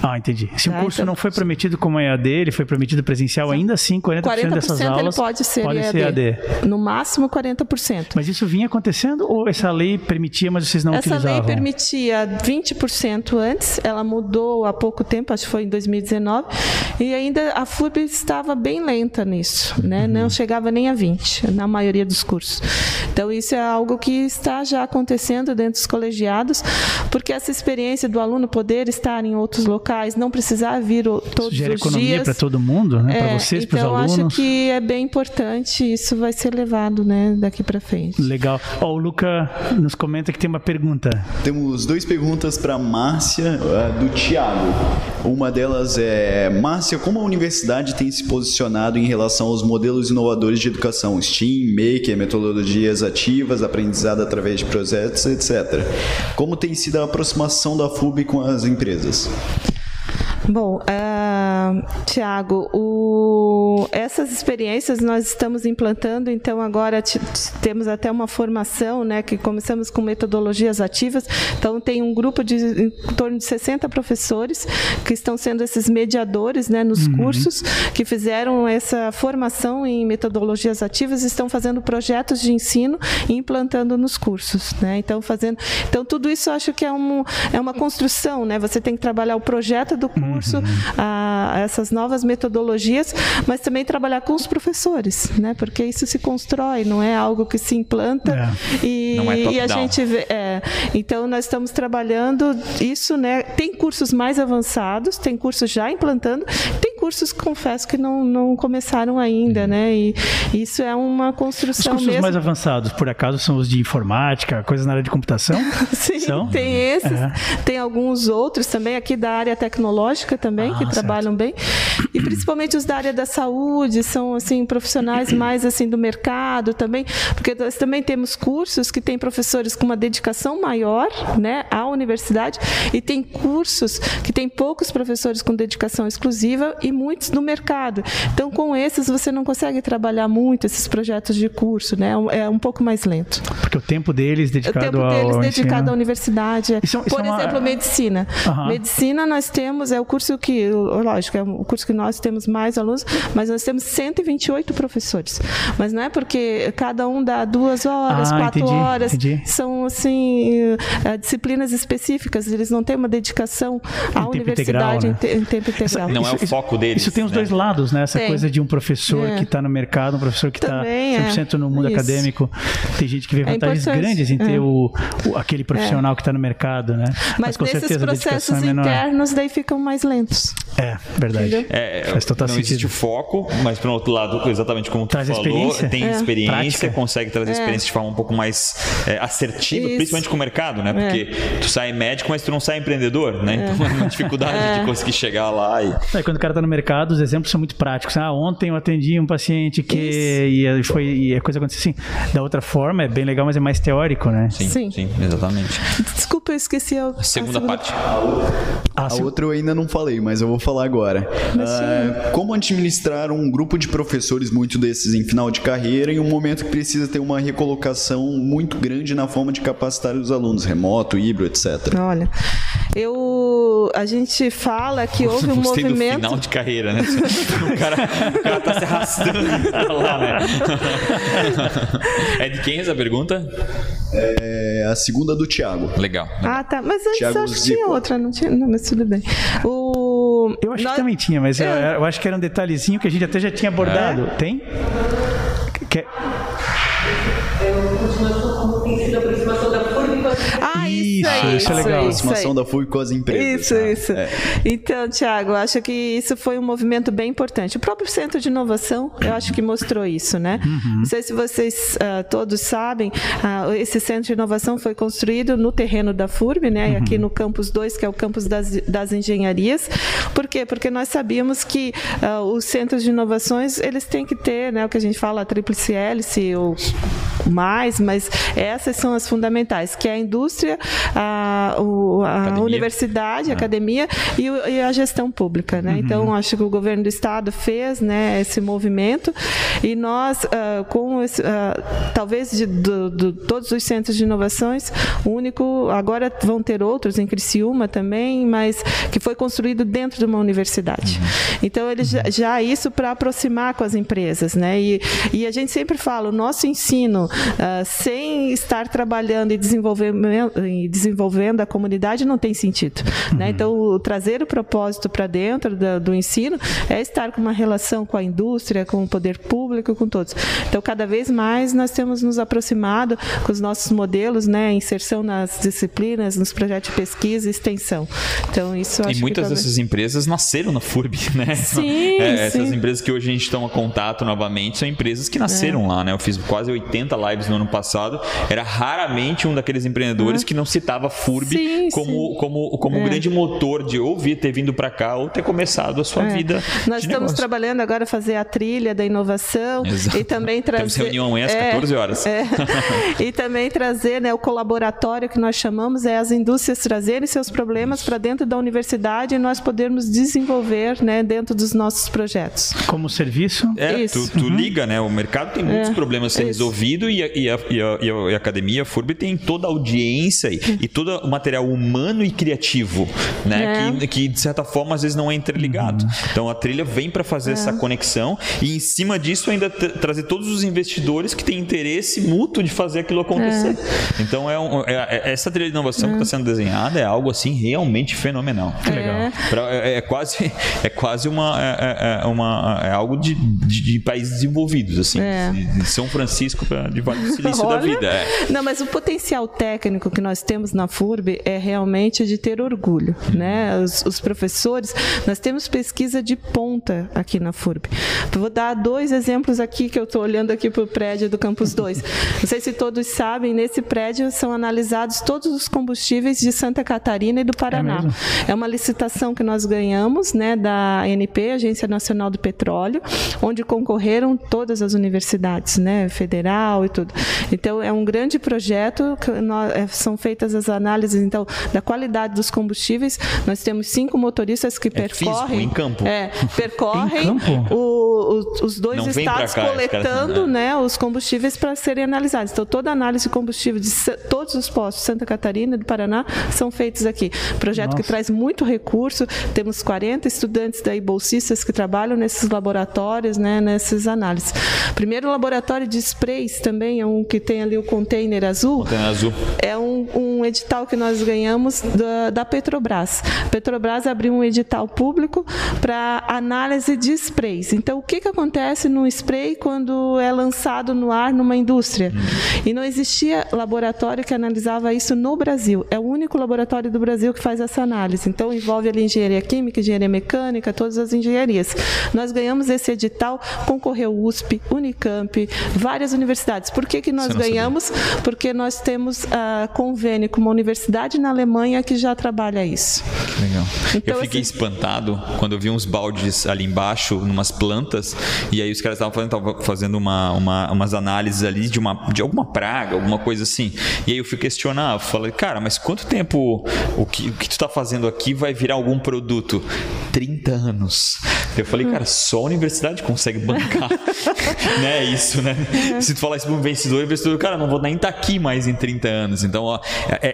Ah, entendi. Se o tá, curso então, não foi prometido como EAD, ele foi prometido presencial, ainda assim 40%, 40 dessas aulas
ele pode ser, pode EAD. ser EAD. No máximo 40%.
Mas isso vinha acontecendo ou essa lei permitia, mas vocês não
essa
utilizavam?
Essa lei permitia 20% antes, ela mudou há pouco tempo, acho que foi em 2019, e ainda a FURB estava bem lenta nisso, né? Uhum. Não chegava nem a 20 na maioria dos cursos. Então isso é algo que está já acontecendo dentro dos colegiados, porque essa experiência do aluno poder estar em outros locais, não precisar vir todos
Gera
os
economia para todo mundo, né?
É,
para vocês,
então,
para os alunos.
Então acho que é bem importante, isso vai ser levado, né, daqui para frente.
Legal. Ó, o Luca nos comenta que tem uma pergunta.
Temos duas perguntas para Márcia uh, do Tiago. Uma delas é Márcia, como a universidade tem se posicionado em relação aos modelos inovadores de educação, STEAM, Maker, metodologias ativas, aprendizado através de projetos, etc. Como tem sido a aproximação da FUB com as empresas?
Bom, uh, Tiago, o, essas experiências nós estamos implantando, então agora temos até uma formação, né, que começamos com metodologias ativas, então tem um grupo de em torno de 60 professores que estão sendo esses mediadores, né, nos uhum. cursos, que fizeram essa formação em metodologias ativas, estão fazendo projetos de ensino e implantando nos cursos, né, então fazendo, então tudo isso eu acho que é, um, é uma construção, né, você tem que trabalhar o projeto do curso, curso uhum. a, essas novas metodologias, mas também trabalhar com os professores, né? Porque isso se constrói, não é algo que se implanta
é. e, é
e, a gente vê. É, então nós estamos trabalhando isso, né? Tem cursos mais avançados, tem cursos já implantando, tem cursos, confesso que não, não começaram ainda, né? E isso é uma construção
Os cursos
mesmo.
mais avançados, por acaso, são os de informática, coisas na área de computação? [laughs]
Sim,
são?
tem esses, é. tem alguns outros também aqui da área tecnológica também, ah, que certo. trabalham bem. E principalmente os da área da saúde, são assim profissionais [clears throat] mais assim do mercado também, porque nós também temos cursos que têm professores com uma dedicação maior, né, à universidade e tem cursos que tem poucos professores com dedicação exclusiva e muitos no mercado. Então, com esses você não consegue trabalhar muito esses projetos de curso, né? É um pouco mais lento.
Porque o tempo deles dedicado
o tempo deles ao dedicado ensino. à universidade. Isso, isso Por é uma... exemplo, medicina. Uhum. Medicina nós temos é o curso que, lógico, é o curso que nós temos mais alunos, mas nós temos 128 professores. Mas não é porque cada um dá duas horas, ah, quatro entendi, horas. Entendi. São assim uh, disciplinas específicas. Eles não têm uma dedicação à em universidade integral, né? em, tempo integral.
Não é o foco deles.
Isso tem os né? dois lados, né? Essa tem. coisa de um professor é. que está no mercado, um professor que está 100% é. no mundo Isso. acadêmico. Tem gente que vê é vantagens é grandes em ter é. o, o, aquele profissional que está no mercado, né?
Mas, Mas com nesses certeza processos internos daí ficam mais lentos.
É, verdade.
É, Faz total não sentido. existe o foco, mas para o outro lado, exatamente como tu Traz falou, experiência. tem experiência, Prática. consegue trazer experiência de forma um pouco mais assertiva, Isso. principalmente com o mercado, né? Porque tu sai médico, mas tu não sai empreendedor, né? Então é [laughs] uma dificuldade de conseguir chegar lá. E...
É, quando o cara está no mercado, os exemplos são muito práticos. Ah, ontem eu atendi um paciente que e foi e a coisa aconteceu assim. Da outra forma, é bem legal, mas é mais teórico, né?
Sim, sim, sim exatamente.
Desculpa, eu esqueci a,
a segunda, a segunda parte.
A, a outra eu ainda não falei, mas eu vou falar agora. Uh, como administrar um grupo de professores, muito desses em final de carreira, em um momento que precisa ter uma recolocação muito grande na forma de capacitar os alunos, remoto, híbrido, etc.
Olha, eu a gente fala que [laughs] houve um movimento.
Do final de carreira, né? [laughs] o cara, o cara tá se arrastando lá, né? [laughs] é de quem essa pergunta?
É a segunda do Tiago.
Legal,
Ah, tá. Mas antes Thiago acho que tinha outra, não tinha? Não, mas tudo bem. O...
Eu acho Nós... que também tinha, mas é. eu, eu, acho que era um detalhezinho que a gente até já tinha abordado. É? Tem? Que...
Eu continuo como tem sido a aproximação da
ah, isso, isso, aí,
isso é legal. Isso aproximação da FUI com as empresas.
Isso, tá? isso. É. Então, Tiago, acho que isso foi um movimento bem importante. O próprio Centro de Inovação, eu acho que mostrou isso, né? Uhum. Não sei se vocês uh, todos sabem, uh, esse Centro de Inovação foi construído no terreno da FURB, né? Uhum. Aqui no campus 2, que é o campus das, das engenharias. Por quê? Porque nós sabíamos que uh, os centros de inovações, eles têm que ter, né, o que a gente fala, a tríplice hélice ou mais, mas essas são as fundamentais, que é a indústria, a, o, a universidade, a é. academia e, e, a gestão pública. Né? Uhum. Então, acho que o governo do estado fez né, esse movimento e nós, uh, com esse, uh, talvez de do, do, todos os centros de inovações, o único, agora vão ter outros em Criciúma também, mas que foi construído dentro de uma universidade. Uhum. Então, ele já, já isso para aproximar com as empresas. Né? E, e a gente sempre fala, o nosso ensino, uh, sem estar trabalhando e desenvolvendo, desenvolvendo a comunidade, não tem sentido. Né? Uhum. Né? Então, trazer o propósito para dentro do, do, ensino é estar com uma relação com a indústria, com o poder público, com todos. Então, cada vez mais nós temos nos aproximado com os nossos modelos, né? inserção nas disciplinas, nos projetos de pesquisa e extensão. Então, isso
E muitas talvez... dessas empresas nasceram na FURB, [laughs] né?
Sim,
é,
sim.
Essas empresas que hoje a gente está em contato novamente são empresas que nasceram é. lá, né? Eu fiz quase 80 lives no ano passado. Era raramente um daqueles empreendedores que não citava FURB sim, como, sim. como, como é. um grande motor de ouvir, ter vindo para cá ou ter começado a sua é. vida.
Nós estamos
negócio.
trabalhando agora fazer a trilha da inovação Exato. e também trazer. Temos
reunião às é, 14 horas.
É. [laughs] e também trazer né, o colaboratório que nós chamamos, é as indústrias trazerem seus problemas para dentro da universidade e nós podermos desenvolver né, dentro dos nossos projetos.
Como serviço?
É, Isso. tu, tu uhum. liga, né? O mercado tem muitos é. problemas a ser resolvido e a, e, a, e, a, e a academia, a FURB, tem toda a audiência e, todo o material humano e criativo, né? É. Que, que, de certa forma, às vezes não é interligado. Uhum. Então, a trilha vem para fazer é. essa conexão e, em cima disso, ainda trazer todos os investidores que têm interesse mútuo de fazer aquilo acontecer. É. Então, é, um, é, é essa trilha de inovação que está sendo desenhada é algo, assim, realmente fenomenal.
Que legal.
Pra, é, quase, é quase uma, é, uma... É algo de, de, de países desenvolvidos, assim. De São Francisco para de Vale do Silício [laughs] Olha, da vida.
Não, mas o potencial técnico que nós temos na FURB é realmente de ter orgulho, né? Os, os professores, nós temos pesquisa de ponta aqui na FURB. Vou dar dois exemplos aqui que eu estou olhando aqui para o prédio do Campus 2. Não sei se todos sabem, nesse prédio são analisados todos os combustíveis de Santa Catarina e do Paraná. É, é uma licitação que nós ganhamos, né, da ANP, Agência Nacional do Petróleo, onde concorreram todas as universidades, né, federal e tudo. Então é um grande projeto que nós, é, são feitas as análises então da qualidade dos combustíveis. Nós temos cinco motoristas que é percorrem físico,
em campo.
É, percorrem [laughs] campo? O, o, os dois Não estados cá, coletando, assim, né, os combustíveis para serem analisados. Então toda a análise de combustível de todos os postos de Santa Catarina e do Paraná são feitos aqui. Projeto Nossa. que traz muito recurso. Temos 40 estudantes daí bolsistas que trabalham nesses laboratórios, né, nessas análises. Primeiro laboratório de sprays também é um que tem ali o container azul.
Container azul.
É um, um edital que nós ganhamos da, da Petrobras. A Petrobras abriu um edital público para análise de sprays. Então, o que, que acontece no spray quando é lançado no ar numa indústria? Hum. E não existia laboratório que analisava isso no Brasil. É o único laboratório do Brasil que faz essa análise. Então, envolve ali engenharia química, engenharia mecânica, todas as engenharias. Nós ganhamos esse edital, concorreu USP, Unicamp, várias universidades. Por que, que nós ganhamos? Sabia. Porque nós temos uh, convênio com uma universidade na Alemanha que já trabalha isso.
Legal. Então, eu fiquei assim, espantado quando eu vi uns baldes ali embaixo, numas plantas, e aí os caras estavam fazendo, fazendo uma, uma, umas análises ali de, uma, de alguma praga, alguma coisa assim. E aí eu fui questionar, eu falei, cara, mas quanto tempo o que, o que tu está fazendo aqui vai virar algum produto? 30 anos. Eu falei, cara, só a universidade consegue bancar [laughs] né, isso, né? Se tu falar isso para um vencedor, o vencedor, cara, não vou nem estar tá aqui mais em 30 anos. Então, ó,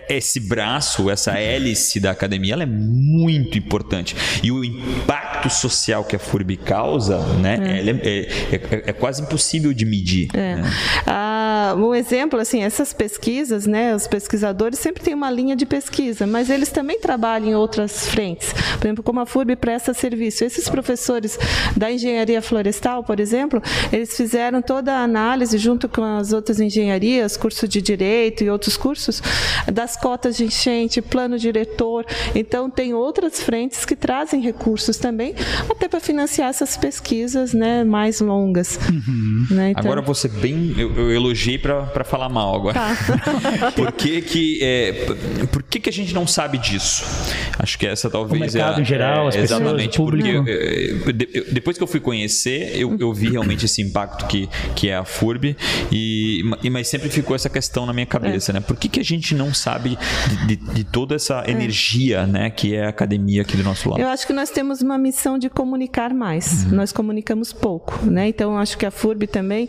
esse braço, essa hélice da academia, ela é muito importante. E o impacto social que a FURB causa, né, é. É, é, é, quase impossível de medir. Né?
Ah, um exemplo, assim, essas pesquisas, né, os pesquisadores sempre têm uma linha de pesquisa, mas eles também trabalham em outras frentes. Por exemplo, como a FURB presta serviço. Esses professores da engenharia florestal, por exemplo, eles fizeram toda a análise junto com as outras engenharias, curso de direito e outros cursos, das cotas de enchente, plano diretor. Então, tem outras frentes que trazem recursos também, até para financiar essas pesquisas né, mais longas. Uhum.
Né? Então... Agora, você bem. Eu, eu elogiei para falar mal agora. Tá. [laughs] por que, que, é, por que, que a gente não sabe disso? Acho que essa talvez. O
mercado
é,
em geral, é, as pessoas, exatamente,
porque eu, eu, depois que eu fui conhecer, eu, eu vi realmente esse impacto que, que é a FURB, e, mas sempre ficou essa questão na minha cabeça, é. né? Por que, que a gente não sabe de, de, de toda essa é. energia né, que é a academia aqui do nosso lado?
Eu acho que nós temos uma missão de comunicar mais. Uhum. Nós comunicamos pouco, né? Então acho que a FURB também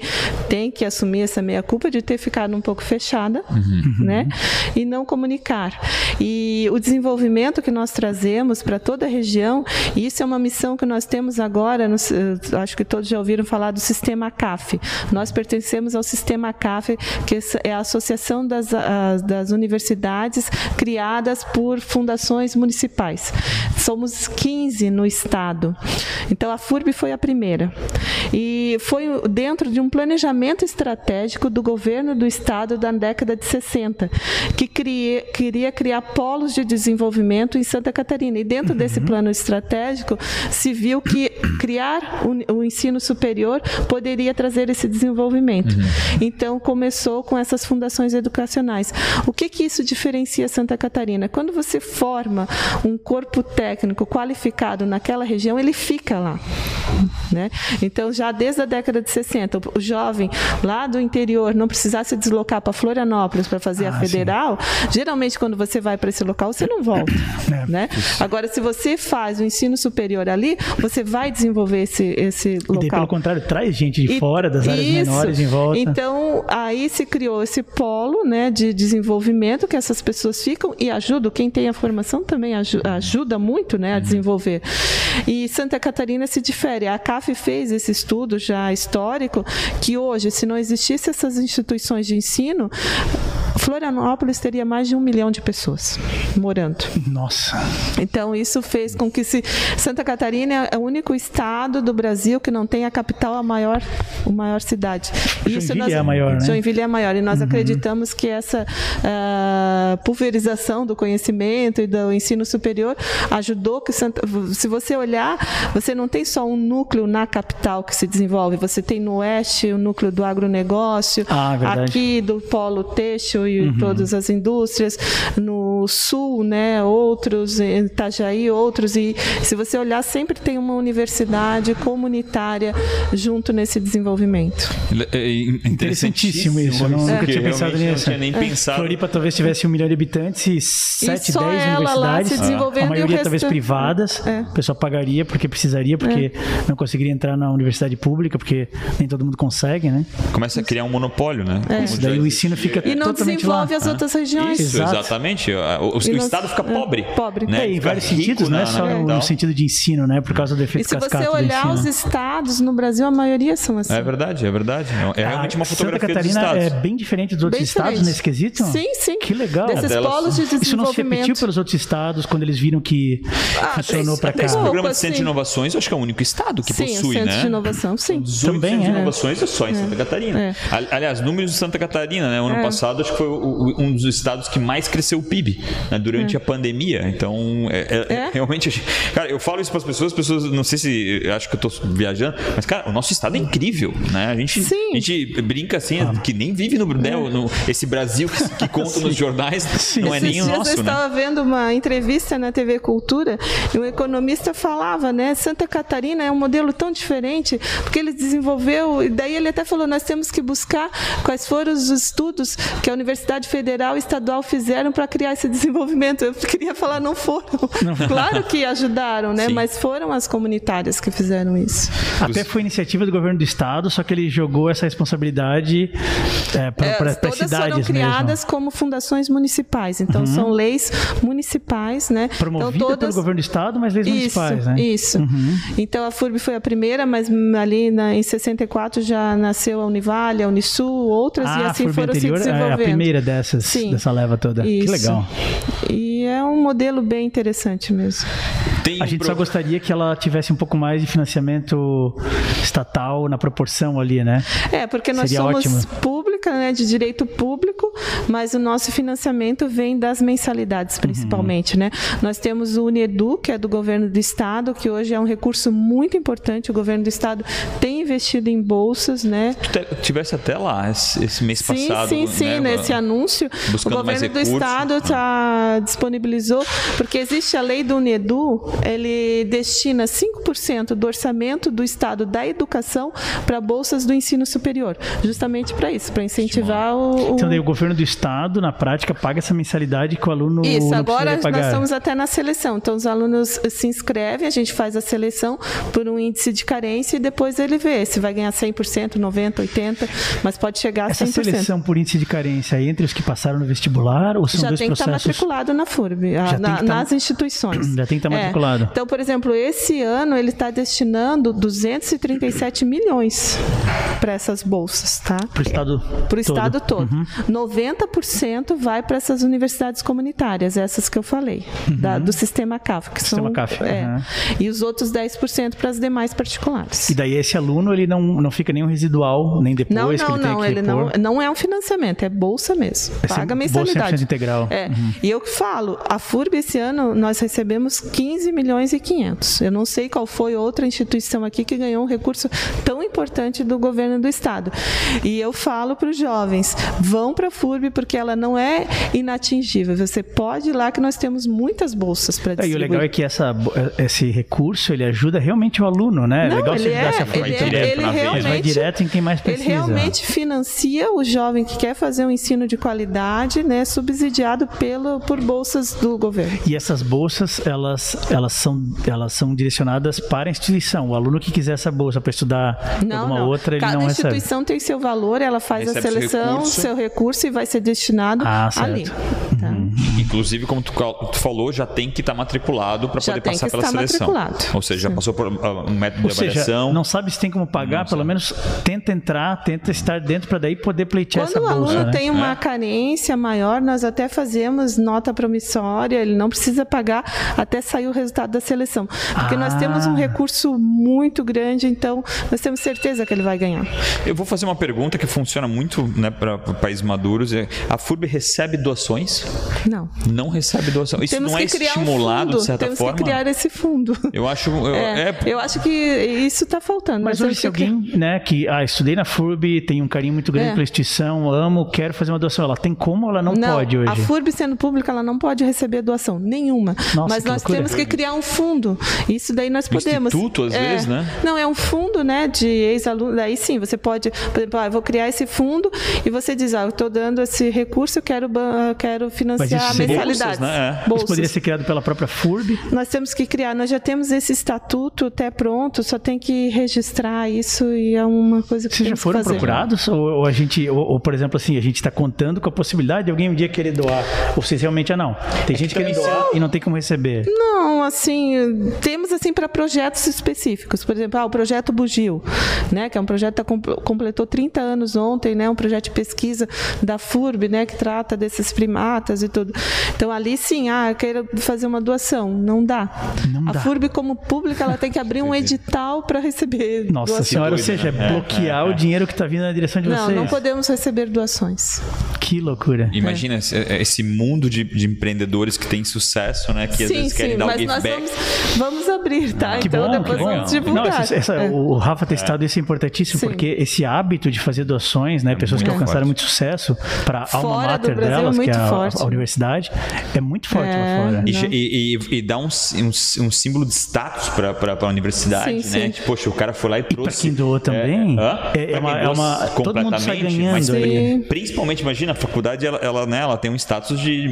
tem que assumir essa meia culpa de ter ficado um pouco fechada, uhum. né? E não comunicar. E o desenvolvimento que nós trazemos para toda a região, e isso é uma missão que nós temos agora, acho que todos já ouviram falar do sistema CAF. Nós pertencemos ao sistema CAF, que é a Associação das, das Universidades criadas por fundações municipais. Somos 15 no estado. Então a FURB foi a primeira. E foi dentro de um planejamento estratégico do governo do estado da década de 60, que cria, queria criar polos de desenvolvimento em Santa Catarina. E dentro uhum. desse plano estratégico se viu que criar o, o ensino superior poderia trazer esse desenvolvimento. Uhum. Então começou com essas fundações educacionais. O que que isso diferencia Santa Catarina? Quando você forma um corpo técnico qualificado naquela região, ele fica lá. Né? Então, já desde a década de 60, o jovem lá do interior não precisasse deslocar para Florianópolis para fazer ah, a federal, sim. geralmente quando você vai para esse local, você não volta. [coughs] É, né? Agora, se você faz o ensino superior ali, você vai desenvolver esse, esse local. E
pelo contrário, traz gente de e, fora das áreas isso. menores em volta.
Então, aí se criou esse polo né, de desenvolvimento que essas pessoas ficam e ajudam. Quem tem a formação também ajuda muito né, a desenvolver. E Santa Catarina se difere. A CAF fez esse estudo já histórico que hoje, se não existisse essas instituições de ensino, Florianópolis teria mais de um milhão de pessoas morando.
Nossa.
Então isso fez com que se Santa Catarina é o único estado do Brasil que não tem a capital a maior, a maior cidade.
Joinville isso nós, é a maior, né?
Joinville é a maior e nós uhum. acreditamos que essa pulverização do conhecimento e do ensino superior ajudou que Santa, se você olhar, você não tem só um núcleo na capital que se desenvolve, você tem no oeste o núcleo do agronegócio,
ah,
aqui do polo têxtil e uhum. todas as indústrias, no sul, né, outros, em Itajaí, outros e se você olhar sempre tem uma universidade comunitária junto nesse desenvolvimento.
É, é interessantíssimo isso, eu não, nunca tinha pensado nisso. Não
tinha nem é. pensado.
Floripa talvez tivesse um milhão de habitantes e sete, dez universidades,
a
maioria talvez privadas, é. o pessoal pagaria porque precisaria, porque é. não conseguiria entrar na universidade pública, porque nem todo mundo consegue, né?
Começa a criar um monopólio, né?
É. Isso, daí o ensino fica
e não
totalmente
desenvolve
lá.
as outras regiões.
Isso, Exato. exatamente. O, o, o Estado fica pobre.
Pobre.
Né?
É, em vários sentidos, não é só no, no, sentido de ensino, né? Por causa do efeito
E se você olhar os estados no Brasil, a maioria são assim.
É verdade, é verdade. É realmente uma fotografia
Santa Catarina é bem diferente dos outros estados nesse quesito?
Sim, sim.
Que legal.
Desses polos de desenvolvimento.
Isso não se repetiu pelos outros estados quando eles viram que ah, funcionou para cá?
Esse programa de centro de inovações, eu acho que é o único estado que
sim,
possui,
centro
né?
centro de inovação, sim.
18
Também
centros
é.
de inovações é só em Santa é. Catarina. É. Aliás, números de Santa Catarina, né? O ano é. passado, acho que foi um dos estados que mais cresceu o PIB né? durante é. a pandemia. Então, é, [laughs] realmente... Cara, eu falo isso para as pessoas, as pessoas, não sei se... Acho que eu estou viajando, mas, cara, o nosso estado é incrível, né? A gente,
sim.
a gente brinca assim, ah. que nem vive no, né, no esse Brasil que, que [laughs] conta nos jornais, sim. não é nem o nosso,
eu
né?
estava vendo uma entrevista na TV Cultura e um economista falava, né? Santa Catarina é um modelo tão diferente, porque ele desenvolveu, e daí ele até falou, nós temos que buscar quais foram os estudos que a Universidade Federal e Estadual fizeram para criar esse desenvolvimento. Eu queria falar, não foram. Não. [laughs] Claro que ajudaram, né? Sim. Mas foram as comunitárias que fizeram isso.
Até foi iniciativa do governo do estado, só que ele jogou essa responsabilidade é, para é, as cidades
foram criadas
mesmo.
como fundações municipais. Então uhum. são leis municipais, né?
Promovida
então, todas...
pelo governo do estado, mas leis
isso,
municipais, né?
Isso. Uhum. Então a FURB foi a primeira, mas ali na, em 64 já nasceu a Univale, a Unisul, outras
ah,
e assim foram
anterior,
se desenvolvendo.
É a primeira dessas,
Sim.
dessa leva toda.
Isso.
Que legal.
E é um modelo bem interessante mesmo.
Tem a gente pro... só gostaria que ela tivesse um pouco mais de financiamento estatal na proporção ali, né?
É, porque nós Seria somos ótimo. Pública, né, de direito público, mas o nosso financiamento vem das mensalidades, principalmente, uhum. né? Nós temos o Unedu, que é do governo do estado, que hoje é um recurso muito importante. O governo do estado tem investido em bolsas, né?
Tivesse até lá esse, mês
sim,
passado.
Sim, sim, sim, nesse anúncio. O governo do estado tá, disponibilizou, porque existe a lei do Unedu, ele destina 5% do orçamento do estado da educação para bolsas do ensino superior, justamente para isso, para incentivar o,
o, Então daí o governo do estado, na prática, paga essa mensalidade que o aluno
Isso, agora nós estamos até na seleção. Então os alunos se inscrevem, a gente faz a seleção por um índice de carência e depois ele vê se vai ganhar 100%, 90, 80, mas pode chegar a 100%.
Essa seleção por índice de carência é entre os que passaram no vestibular ou são
Já
dois
tem
processos?
que estar matriculado na FURB, a, na, tá... nas instituições. [clears throat]
Já tem que estar matriculado.
É. Então, por exemplo, esse ano ele está destinando 237 milhões para essas bolsas, tá?
Para o estado
Para o estado todo. Uhum. 90% vai para essas universidades comunitárias, essas que eu falei, uhum. da, do sistema CAF. Que
sistema
são,
CAF.
É,
uhum.
E os outros 10% para as demais particulares.
E daí esse aluno ele não, não fica nenhum residual, nem depois
não, não,
que ele
não,
tem que
ele
repor.
não, não é um financiamento, é bolsa mesmo.
É
Paga mensalidade.
Bolsa integral.
É. Uhum. E eu que falo, a FURB esse ano nós recebemos 15 milhões e 500. Eu não sei qual foi outra instituição aqui que ganhou um recurso tão importante do governo do estado. E eu falo para os jovens, vão para a FURB porque ela não é inatingível. Você pode ir lá que nós temos muitas bolsas para distribuir.
É, e o legal é que essa, esse recurso ele ajuda realmente o aluno, né?
Não,
legal
ele
você
é,
essa forma
ele,
direto
ele, ele realmente,
vai direto em quem mais precisa.
Ele realmente financia o jovem que quer fazer um ensino de qualidade, né, subsidiado pelo, por bolsas do governo.
E essas bolsas, elas, elas, são, elas são direcionadas para a instituição. O aluno que quiser essa bolsa para estudar
não,
alguma
não.
outra, ele
Cada
não recebe.
Cada instituição tem seu valor, ela faz
recebe
a seleção,
seu recurso.
seu recurso e vai ser destinado
ah,
ali. Tá?
Uhum. inclusive, como tu, tu falou, já tem que estar tá matriculado para poder passar pela seleção. Matriculado. Ou seja, já passou por uh, um método Ou de seja, avaliação.
Não sabe se tem como pagar, pelo menos tenta entrar, tenta estar dentro para daí poder pleitear
Quando
essa bolsa.
Quando o aluno
né?
tem uma é. carência maior, nós até fazemos nota promissória, ele não precisa pagar até sair o resultado da seleção. Porque ah. nós temos um recurso muito grande, então nós temos certeza que ele vai ganhar.
Eu vou fazer uma pergunta que funciona muito né, para países maduros. A FURB recebe doações?
Não.
Não recebe doação. Isso
temos
não é estimulado,
um
de certa
temos
forma?
Temos que criar esse fundo.
Eu acho, eu,
é, é... eu acho que isso está faltando.
Mas hoje, se alguém né, que ah, estudei na FURB, tem um carinho muito grande é. pela instituição, amo, quero fazer uma doação, ela tem como ou ela não,
não
pode hoje?
A FURB, sendo pública, ela não pode receber doação nenhuma. Nossa, Mas nós loucura. temos que criar um fundo. Isso daí nós podemos.
Instituto, às
é,
vezes, né?
Não, é um fundo né, de ex-aluno. Daí sim, você pode, por exemplo, ah, eu vou criar esse fundo e você diz, ah, eu estou dando esse recurso, eu quero, quero financiar a mensalidade.
Né? É. Isso poderia ser criado pela própria FURB?
Nós temos que criar, nós já temos esse estatuto até pronto, só tem que registrar isso e é uma coisa que
Vocês já foram procurados? Ou, ou, a gente, ou, ou, por exemplo, assim, a gente está contando com a possibilidade de alguém um dia querer doar? Ou vocês realmente, ah, não, tem é gente que querendo doar e não tem como receber?
Não, assim, temos assim para projetos específicos. Por exemplo, ah, o projeto Bugio, né, que é um projeto que completou 30 anos ontem, né, um projeto de pesquisa da FURB, né, que trata desses primatas e tudo. Então ali sim, ah, quero fazer uma doação, não dá. Não a dá. FURB como pública, ela tem que abrir um [laughs] edital para receber.
Nossa doação. senhora, ou seja, é bloquear é, é, o dinheiro que está vindo na direção de
não,
vocês.
Não, não podemos receber doações.
Que loucura.
Imagina é. esse mundo de, de, empreendedores que tem sucesso, né, que sim, às vezes sim, querem dar o give back.
Vamos, vamos abrir, tá?
Que
então
bom,
depois vamos divulgar.
Não, essa, essa, é. O Rafa ter citado isso é importantíssimo, sim. porque esse hábito de fazer doações, né, pessoas que alcançaram muito sucesso para a alma mater delas, que é a, a, universidade, é muito forte lá fora.
E, e, e, e dá um, um, um, símbolo de status para a universidade, sim, né? Sim. Tipo, poxa, o cara foi lá e trouxe.
E para quem doou também, é, é, é uma, é uma todo mundo sai ganhando. Mas,
principalmente, imagina, a faculdade, ela, ela, né, ela tem um status de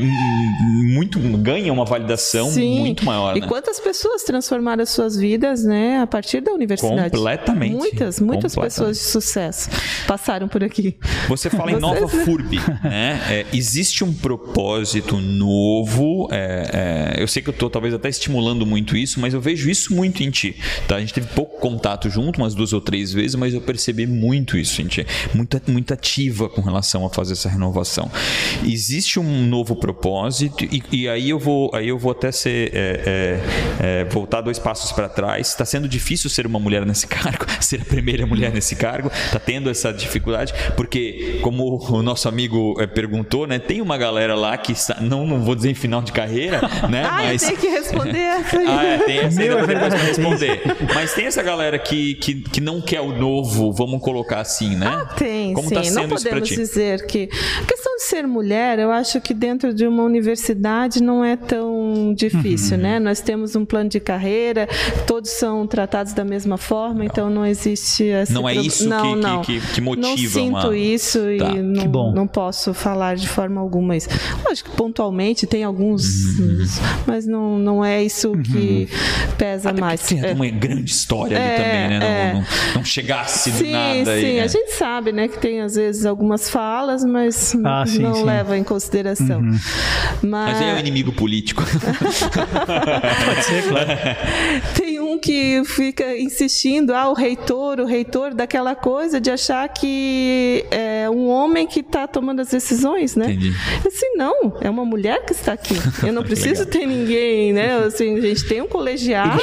muito, ganha uma validação muito maior.
E
né?
quantas pessoas transformaram as suas vidas, né, a partir da universidade?
Completamente.
Muitas, muitas completamente. pessoas de sucesso passaram por aqui.
Você fala em nova FURB, né? É, existe um propósito novo. É, é, eu sei que eu estou talvez até estimulando muito isso, mas eu vejo isso muito em ti. Tá? A gente teve pouco contato junto, umas duas ou três vezes, mas eu percebi muito isso em ti. Muito, muito ativa com relação a fazer essa renovação. Existe um novo propósito e, e aí eu vou, aí eu vou até ser é, é, é, voltar dois passos para trás. Está sendo difícil ser uma mulher nesse [laughs] cargo, ser a primeira mulher nesse cargo. Está tendo essa dificuldade porque, como o nosso amigo é, perguntou, né, tem uma galera lá que não, não vou dizer em final de carreira, [laughs] né,
ah,
mas
tem que responder [laughs] essa.
ah, é, tem essa ainda depois para responder. Mas tem essa galera que, que, que não quer o novo, vamos colocar assim, né?
Ah, tem, Como tá sim. Tá não podemos dizer que a questão de ser mulher, eu acho que dentro de uma universidade não é tão difícil, uhum. né? Nós temos um plano de carreira, todos são tratados da mesma forma, não. então não existe essa
Não é isso não, que, não. Que, que, motiva
Não sinto
uma...
isso tá. e não, não posso falar de forma alguma isso. Acho que pontualmente tem alguns, uhum. mas não, não é isso uhum. que pesa Até mais.
Tem é. uma grande história ali é, também, né? É. Não, não, não, chegasse
sim,
do nada.
Sim,
aí, né?
a gente sabe, né, que tem às vezes algumas falas, mas ah, sim, não sim. leva em consideração. Uhum.
Mas... mas é o inimigo político.
Pode ser, claro.
Tem [laughs] um que fica insistindo, ah, o reitor, o reitor, daquela coisa de achar que é um homem que está tomando as decisões, né? Entendi. Assim, não, é uma mulher que está aqui. Eu não [laughs] preciso ter ninguém, né? Assim, a gente tem um colegiado,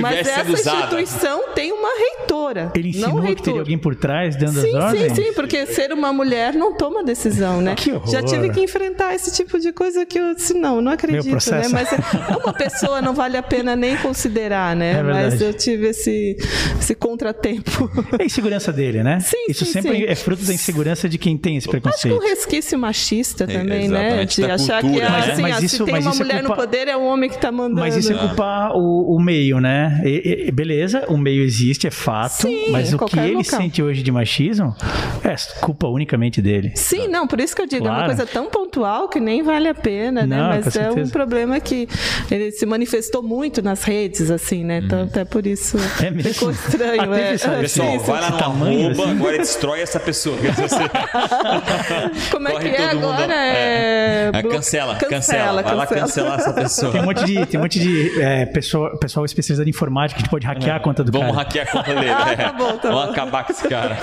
mas essa
usada.
instituição tem uma reitora.
Ele ensinou não
reitor.
que teria alguém por trás dando
sim,
as ordens?
Sim, sim, porque ser uma mulher não toma decisão, né?
Que horror.
Já tive que enfrentar esse tipo de coisa que eu disse, não, não acredito, né? Mas é uma pessoa não vale a pena nem considerar, né? É mas eu tive esse, esse contratempo. [laughs]
É a insegurança dele, né?
Sim,
Isso
sim,
sempre
sim.
é fruto da insegurança de quem tem esse preconceito.
Acho que um resquício machista também, é, né? De achar cultura, que né? assim, mas ah, isso, se tem uma mulher é culpa... no poder, é o homem que está mandando.
Mas isso é culpar o, o meio, né? E, e, beleza, o meio existe, é fato, sim, mas o que ele local. sente hoje de machismo é culpa unicamente dele.
Sim, não, por isso que eu digo, claro. é uma coisa tão pontual que nem vale a pena, né? não, né? Mas é um problema que ele se manifestou muito nas redes, assim, né? Então, hum. até por isso
é mesmo?
ficou estranho.
Ah, é. Pessoal, vai lá no tamanho, arroba, assim? agora destrói essa pessoa. você. [laughs]
Como é Corre que é agora? É...
É... Cancela, cancela, cancela. Vai lá cancelar essa pessoa.
Tem um monte de, tem um monte de é, pessoa, pessoal especializado em informática que a gente pode hackear a conta do
Vamos
cara.
Vamos hackear a conta dele. ah, [laughs] tá bom, tá Vamos bom. acabar com esse cara.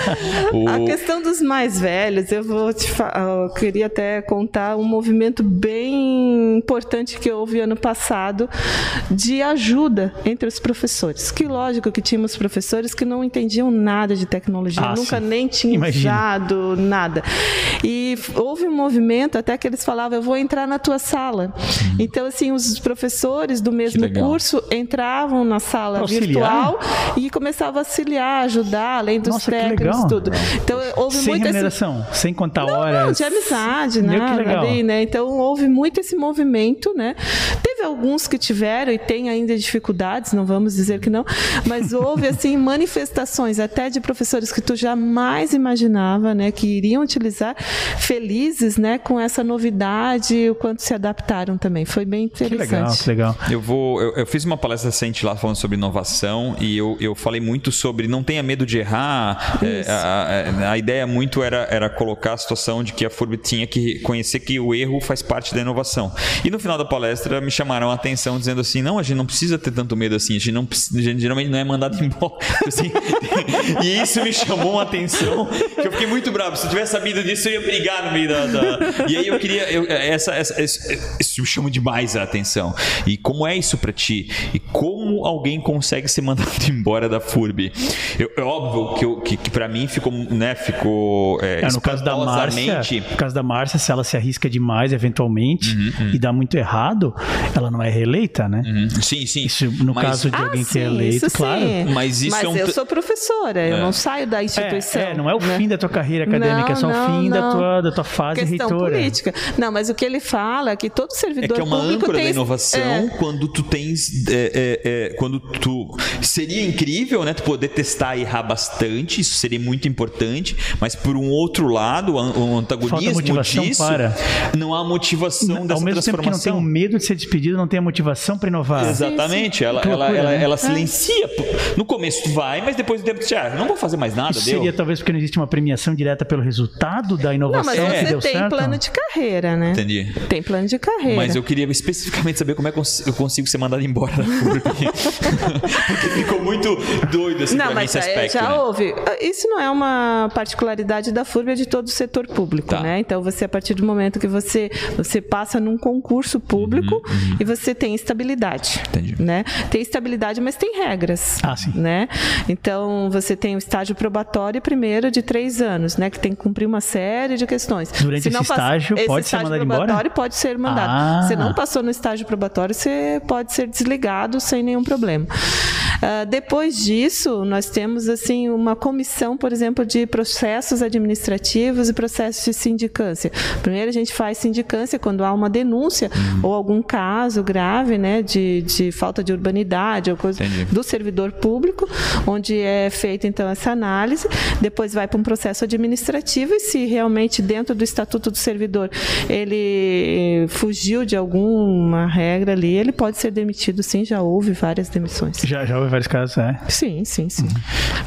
[laughs]
o... A questão dos mais velhos, eu vou te falar, eu queria até contar um movimento bem importante que houve ano passado de ajuda entre os professores. Que lógico que tínhamos professores que não entendiam nada de tecnologia, ah, nunca sim. nem tinham Imagina. usado nada. E houve um movimento até que eles falavam, eu vou entrar na tua sala. Hum. Então, assim, os professores do mesmo curso entravam na sala virtual e começavam a auxiliar, ajudar, além dos Nossa, técnicos, tudo.
Então, houve sem muita remuneração, esse... sem contar não, horas. Não,
de amizade, nada ali, né? Então, houve muito esse movimento, né? Teve alguns que tiveram e tem ainda não vamos dizer que não, mas houve assim [laughs] manifestações até de professores que tu jamais imaginava, né, que iriam utilizar, felizes, né, com essa novidade e o quanto se adaptaram também. Foi bem interessante.
Que legal, que legal.
Eu vou, eu, eu fiz uma palestra recente lá falando sobre inovação e eu, eu falei muito sobre não tenha medo de errar. É, a, a, a, ideia muito era, era colocar a situação de que a FURB tinha que conhecer que o erro faz parte da inovação. E no final da palestra me chamaram a atenção dizendo assim, não, a gente não precisa ter tanto medo assim, a gente não a geralmente não é mandado embora. [laughs] Assim, e isso me chamou uma atenção que eu fiquei muito bravo. Se eu tivesse sabido disso, eu ia brigar no meio da. da... E aí eu queria. Eu, essa, essa, isso me chama demais a atenção. E como é isso para ti? E como alguém consegue ser mandado [laughs] embora da FURB? Eu, é óbvio que, eu, que, que para mim ficou. Né, ficou
é, é, no caso da Márcia, no caso da Márcia, se ela se arrisca demais, eventualmente, uhum, uhum. e dá muito errado, ela não é reeleita, né?
Uhum. Sim, sim.
Isso, no Mas... caso de ah, alguém sim, que é eleito, claro.
Mas isso
Mas
é um...
eu sou professora, eu é. não saio da instituição.
É, é não é o né? fim da tua carreira acadêmica, não, é só não, o fim da tua, da tua fase
Questão
reitora.
política. Não, mas o que ele fala é que todo servidor
é que é uma
público
âncora
tem...
da inovação é. quando tu tens... É, quando tu... Seria incrível, né? Tu poder testar e errar bastante, isso seria muito importante, mas por um outro lado, o antagonismo disso... Para. Não há motivação dessa
Ao mesmo tempo que não tem o medo de ser despedido, não tem a motivação para inovar.
Exatamente. Sim, sim. Ela, ela, ela, né? ela, silencia. No começo tu vai, mas depois do tempo tu já, ah, não vou fazer mais nada,
Isso
deu.
Seria talvez porque não existe uma premiação direta pelo resultado da inovação. Não,
mas
você
tem
certo?
plano de carreira, né?
Entendi.
Tem plano de carreira.
Mas eu queria especificamente saber como é que eu consigo ser mandado embora da FURB. [laughs] porque ficou muito doido assim,
não, mas
aspecto.
Já
né?
houve. Isso não é uma particularidade da FURB, é de todo o setor público, tá. né? Então você, a partir do momento que você, você passa num concurso público uhum, uhum. e você tem estabilidade. Entendi. Né? Tem estabilidade, mas tem regras.
Ah, sim.
Né? Então você tem o estágio probatório primeiro de três anos, né? Que tem que cumprir uma série de questões.
Durante esse estágio
esse
pode
estágio
ser mandado
probatório
embora?
pode ser mandado. Ah. Se não passou no estágio probatório, você pode ser desligado sem nenhum problema. Uh, depois disso, nós temos assim uma comissão, por exemplo, de processos administrativos e processos de sindicância. Primeiro a gente faz sindicância quando há uma denúncia uhum. ou algum caso grave, né, de, de falta de urbanidade ou coisa Entendi. do servidor público, onde é feita então essa análise. Depois vai para um processo administrativo e se realmente dentro do estatuto do servidor ele fugiu de alguma regra ali, ele pode ser demitido. Sim, já houve várias demissões.
Já, já houve vários casos, é?
Sim, sim, sim.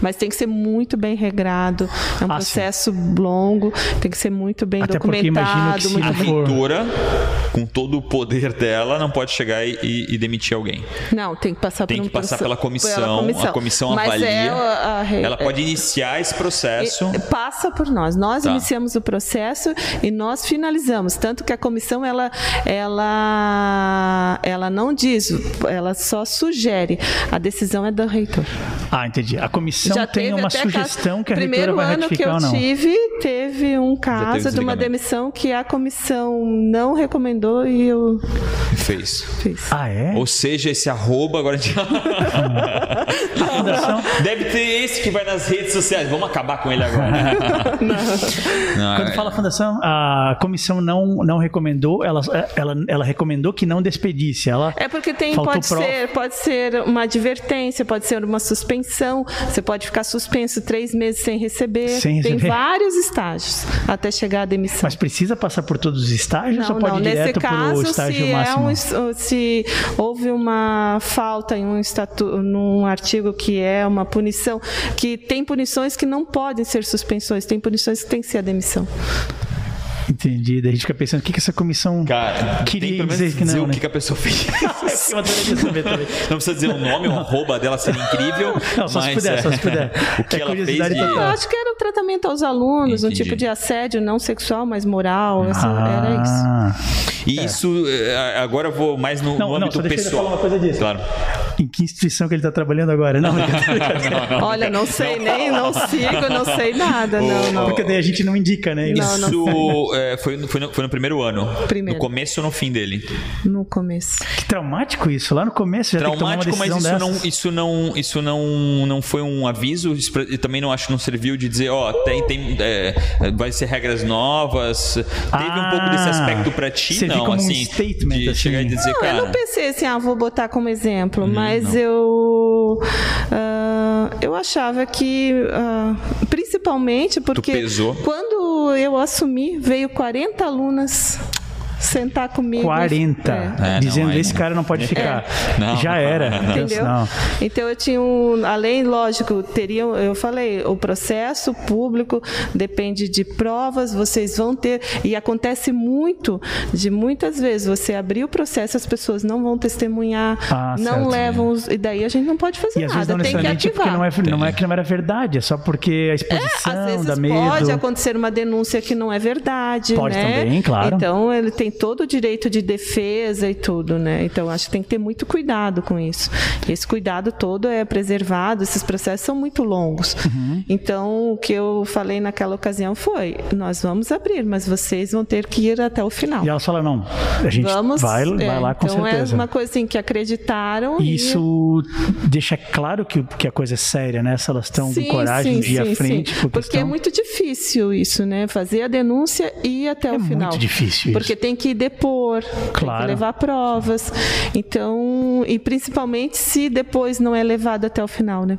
Mas tem que ser muito bem regrado, é um ah, processo sim. longo, tem que ser muito bem Até documentado. Que muito
a reitora, com todo o poder dela, não pode chegar e, e, e demitir alguém.
Não, tem que passar
tem
por
que passar pela comissão, pela comissão. a comissão Mas avalia. É a, ela pode iniciar esse processo.
Passa por nós. Nós tá. iniciamos o processo e nós finalizamos. Tanto que a comissão ela, ela, ela não diz, ela só sugere. A decisão decisão é do reitor.
Ah, entendi. A comissão Já tem uma sugestão que a reitora vai ratificar ou não?
Primeiro ano que eu tive, teve um caso de uma demissão que a comissão não recomendou e eu...
Fez.
Fiz.
Ah, é?
Ou seja, esse arroba agora... a fundação... Deve ter esse que vai nas redes sociais. Vamos acabar com ele agora. [laughs]
não. Não, Quando é... fala fundação, a comissão não, não recomendou, ela, ela, ela recomendou que não despedisse. Ela
é porque tem, pode ser, pode ser uma advertência pode ser uma suspensão, você pode ficar suspenso três meses sem receber. Sem receber. Tem vários estágios até chegar à demissão.
Mas precisa passar por todos os estágios não, ou pode não. ir direto para o estágio
se
máximo?
é um se houve uma falta em um estatu, num artigo que é uma punição, que tem punições que não podem ser suspensões, tem punições que tem que ser a demissão.
Entendi. Daí a gente fica pensando o que, que essa comissão
Cara, queria dizer que não. Dizer né? o que, que a pessoa fez. [laughs] [laughs] não precisa dizer o nome, o arroba dela ser incrível. Não, só mas, se puder, é, só se puder. [laughs] o que é ela fez. De...
Eu acho que era tratamento aos alunos, Entendi. um tipo de assédio não sexual, mas moral. Assim, ah. Era isso.
E é. isso, é, agora eu vou mais no, não, no âmbito não, pessoal.
Uma coisa disso. Claro. Em que instituição que ele está trabalhando agora? [laughs] Não, não,
não, Olha, não sei nem, não sigo, não sei nada. Não, não.
Porque daí a gente não indica, né?
Isso é, foi, foi, no, foi no primeiro ano. Primeiro. No começo ou no fim dele?
No começo.
Que traumático isso. Lá no começo já
Traumático,
mas isso
não, isso não, isso não, não foi um aviso. E também não acho que não serviu de dizer, ó, tem, tem, é, vai ser regras novas. Teve ah, um pouco desse aspecto para ti, não,
como
assim,
um statement, de
assim. chegar e dizer,
não,
cara.
Eu não pensei assim, ah, vou botar como exemplo, hum, mas não. eu. Uh, eu achava que, uh, principalmente porque quando eu assumi, veio 40 alunas sentar comigo.
40. É. É, dizendo não, esse cara não pode ficar. É. [laughs] Não, Já era. [laughs]
Entendeu? Então eu tinha um. Além, lógico, teriam. Eu falei, o processo público depende de provas, vocês vão ter. E acontece muito, de muitas vezes, você abrir o processo, as pessoas não vão testemunhar, ah, não certo, levam. Os, e daí a gente não pode fazer
e
nada. Vezes não tem que ativar.
Porque não é, não é que não era verdade, é só porque a exposição é, às vezes da medo.
Pode acontecer uma denúncia que não é verdade.
Pode
né?
também, claro.
Então ele tem todo o direito de defesa e tudo, né? Então acho que tem que ter muito cuidado com isso. Esse cuidado todo é preservado, esses processos são muito longos. Uhum. Então o que eu falei naquela ocasião foi: nós vamos abrir, mas vocês vão ter que ir até o final.
E ela fala: não, a gente vamos, vai, é, vai lá com
então
é certeza.
é uma coisa assim que acreditaram.
Isso e... deixa claro que, que a coisa é séria, né? Se elas estão com coragem sim, de ir sim, à frente.
Sim. Porque é muito difícil isso, né? Fazer a denúncia e ir até
é
o final.
É muito difícil.
Porque tem que depor, claro. tem que levar provas. Então, e principalmente se depois não é levado até o final, né?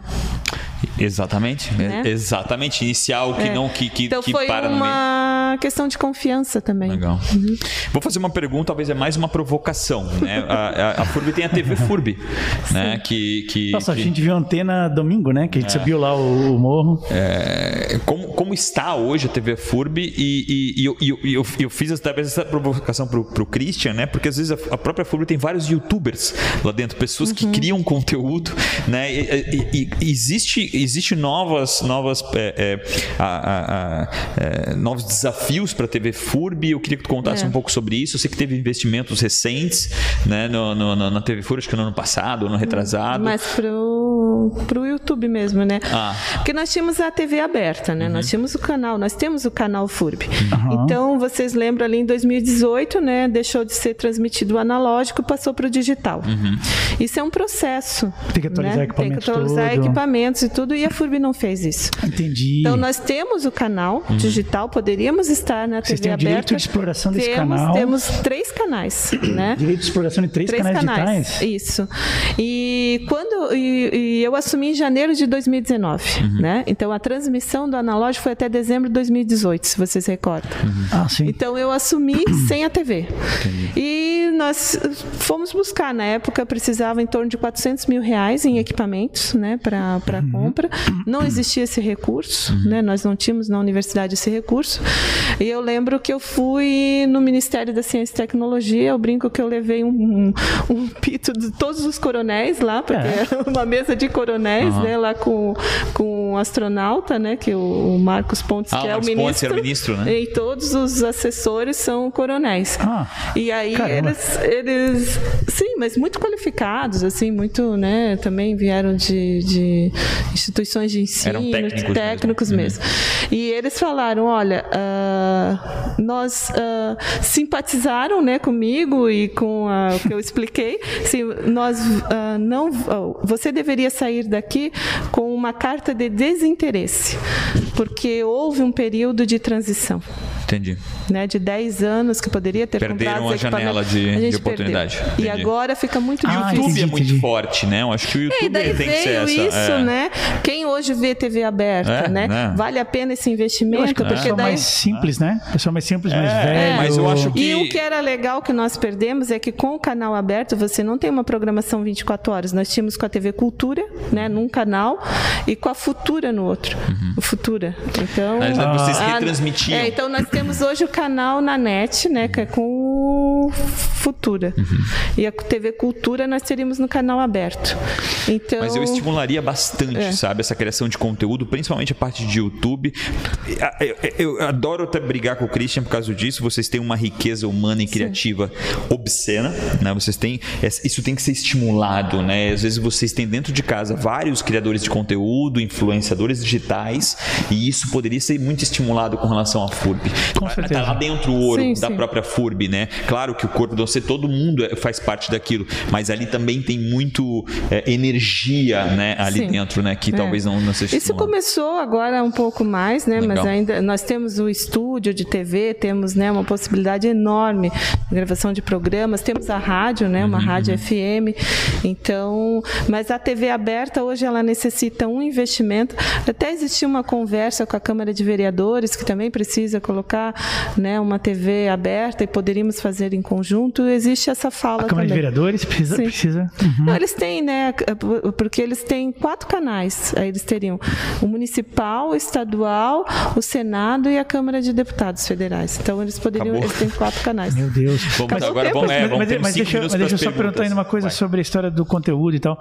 Exatamente, né? exatamente. Iniciar o que é. não que, que,
então
que
foi
para
uma questão de confiança também.
Legal. Uhum. Vou fazer uma pergunta, talvez é mais uma provocação, né? A, a, a FURB tem a TV FURB, [laughs] né? Que, que
Nossa,
que...
a gente viu a antena domingo, né? Que a gente é. subiu lá o, o morro.
É, como, como está hoje a TV FURB e, e, e eu, eu, eu, eu, fiz talvez essa provocação pro, pro Christian, né? Porque às vezes a, a própria FURB tem vários YouTubers lá dentro, pessoas uhum. que criam conteúdo, né? E, e existe existe novas, novas, é, é, a, a, a, é, novos desafios para a TV FURB. Eu queria que tu contasse é. um pouco sobre isso. Eu sei que teve investimentos recentes né, no, no, na TV FURB, acho que no ano passado, no retrasado.
Mas pro, pro YouTube mesmo, né? Ah. Porque nós tínhamos a TV aberta, né? Uhum. Nós tínhamos o canal, nós temos o canal FURB. Uhum. Então, vocês lembram ali em 2018, né? Deixou de ser transmitido o analógico e passou para o digital. Uhum. Isso é um processo.
Tem que atualizar
né?
equipamentos.
Tem que atualizar tudo. equipamentos e tudo e a FURB não fez isso.
Entendi.
Então nós temos o canal hum. digital, poderíamos estar na
Vocês
TV
aberta. direito de exploração desse
temos,
canal.
Temos três canais, né?
Direito de exploração de três, três canais, canais digitais.
Isso. E quando e, e, eu assumi em janeiro de 2019, uhum. né? Então a transmissão do analógico foi até dezembro de 2018, se vocês recordam. Uhum.
Ah, sim.
Então eu assumi [clears throat] sem a TV. Entendi. E nós fomos buscar na época precisava em torno de 400 mil reais em equipamentos, né, para uhum. compra. Não existia esse recurso, uhum. né? Nós não tínhamos na universidade esse recurso. E eu lembro que eu fui no Ministério da Ciência e Tecnologia, eu brinco que eu levei um, um, um pito de todos os coronéis lá, porque é. era uma mesa de coronéis, uhum. né, lá com, com um astronauta, né, que o, Marcos Pontes, ah, que é o ministro. Pontes
era o ministro, né?
E todos os assessores são coronéis. Ah, e aí eles, eles, sim, mas muito qualificados, assim, muito, né, também vieram de, de instituições de ensino,
Eram técnicos,
técnicos mesmo. mesmo. Uhum. E eles falaram, olha, uh, nós uh, simpatizaram, né, comigo e com uh, o que eu expliquei. Assim, nós não, você deveria sair daqui com uma carta de desinteresse, porque houve um período de transição.
Entendi.
Né, de 10 anos que poderia ter
Perderam
comprado
a janela de, de oportunidade.
E agora fica muito
ah,
difícil.
O YouTube é muito forte, né? Eu acho que o YouTube
e daí
tem
veio
que ser essa.
isso,
é.
né? Quem hoje vê TV aberta,
É,
né?
né?
Vale a pena esse investimento?
Eu acho que a
porque
pessoa
daí...
mais simples, né? A pessoa mais simples, mais
É,
velha.
mas eu acho que-
E o que era legal que nós perdemos é que com o canal aberto você não tem uma programação 24 horas. Nós tínhamos com a TV Cultura, né, num canal, e com a Futura no outro. O Futura. Então,
Mas vocês
ah,
retransmitiam.
É, então nós temos hoje o canal na net, né, que é com o Futura. E a TV Cultura nós teríamos no canal aberto. Então,
Mas eu estimularia bastante,
É.
sabe, essa criação de conteúdo, principalmente a parte de YouTube. Eu, eu- eu adoro até brigar com o Christian por causa disso. Vocês têm uma riqueza humana e criativa obscena, né? Vocês têm isso tem que ser estimulado, né? Às vezes vocês têm dentro de casa vários criadores de conteúdo, influenciadores digitais, e isso poderia ser muito estimulado com relação à FURB.
Com
Tá
certeza.
lá dentro o ouro
Sim,
da
sim.
própria FURB, né? Claro que o corpo de você, todo mundo é- faz parte daquilo, mas ali também tem muito é, energia, né? Ali
Sim.
dentro, né? Que
É.
talvez não, não seja
Isso começou agora um pouco mais, né? Mas
Legal.
ainda nós temos o estúdio de TV, temos né, uma possibilidade enorme de gravação de programas, temos a rádio, né?
Uhum,
Uma rádio FM. Então, mas a TV aberta hoje ela necessita um investimento. Até existiu uma conversa com a Câmara de Vereadores que também precisa colocar, né? Uma TV aberta e poderíamos fazer em conjunto. Existe essa fala
A Câmara de
também.
Vereadores precisa.
Sim.
precisa Uhum.
Não, eles têm, né? Porque eles têm quatro canais. Aí eles teriam o municipal, o estadual, o Senado e a Câmara de Deputados Federais. Então eles poderiam,
Acabou.
eles têm quatro canais.
Meu Deus.
Vamos,
Acabou
agora
tempo,
vamos, é,
mas,
vamos
mas,
ter
mas deixa, mas deixa eu só perguntar ainda uma coisa
Vai.
sobre a história do conteúdo e tal.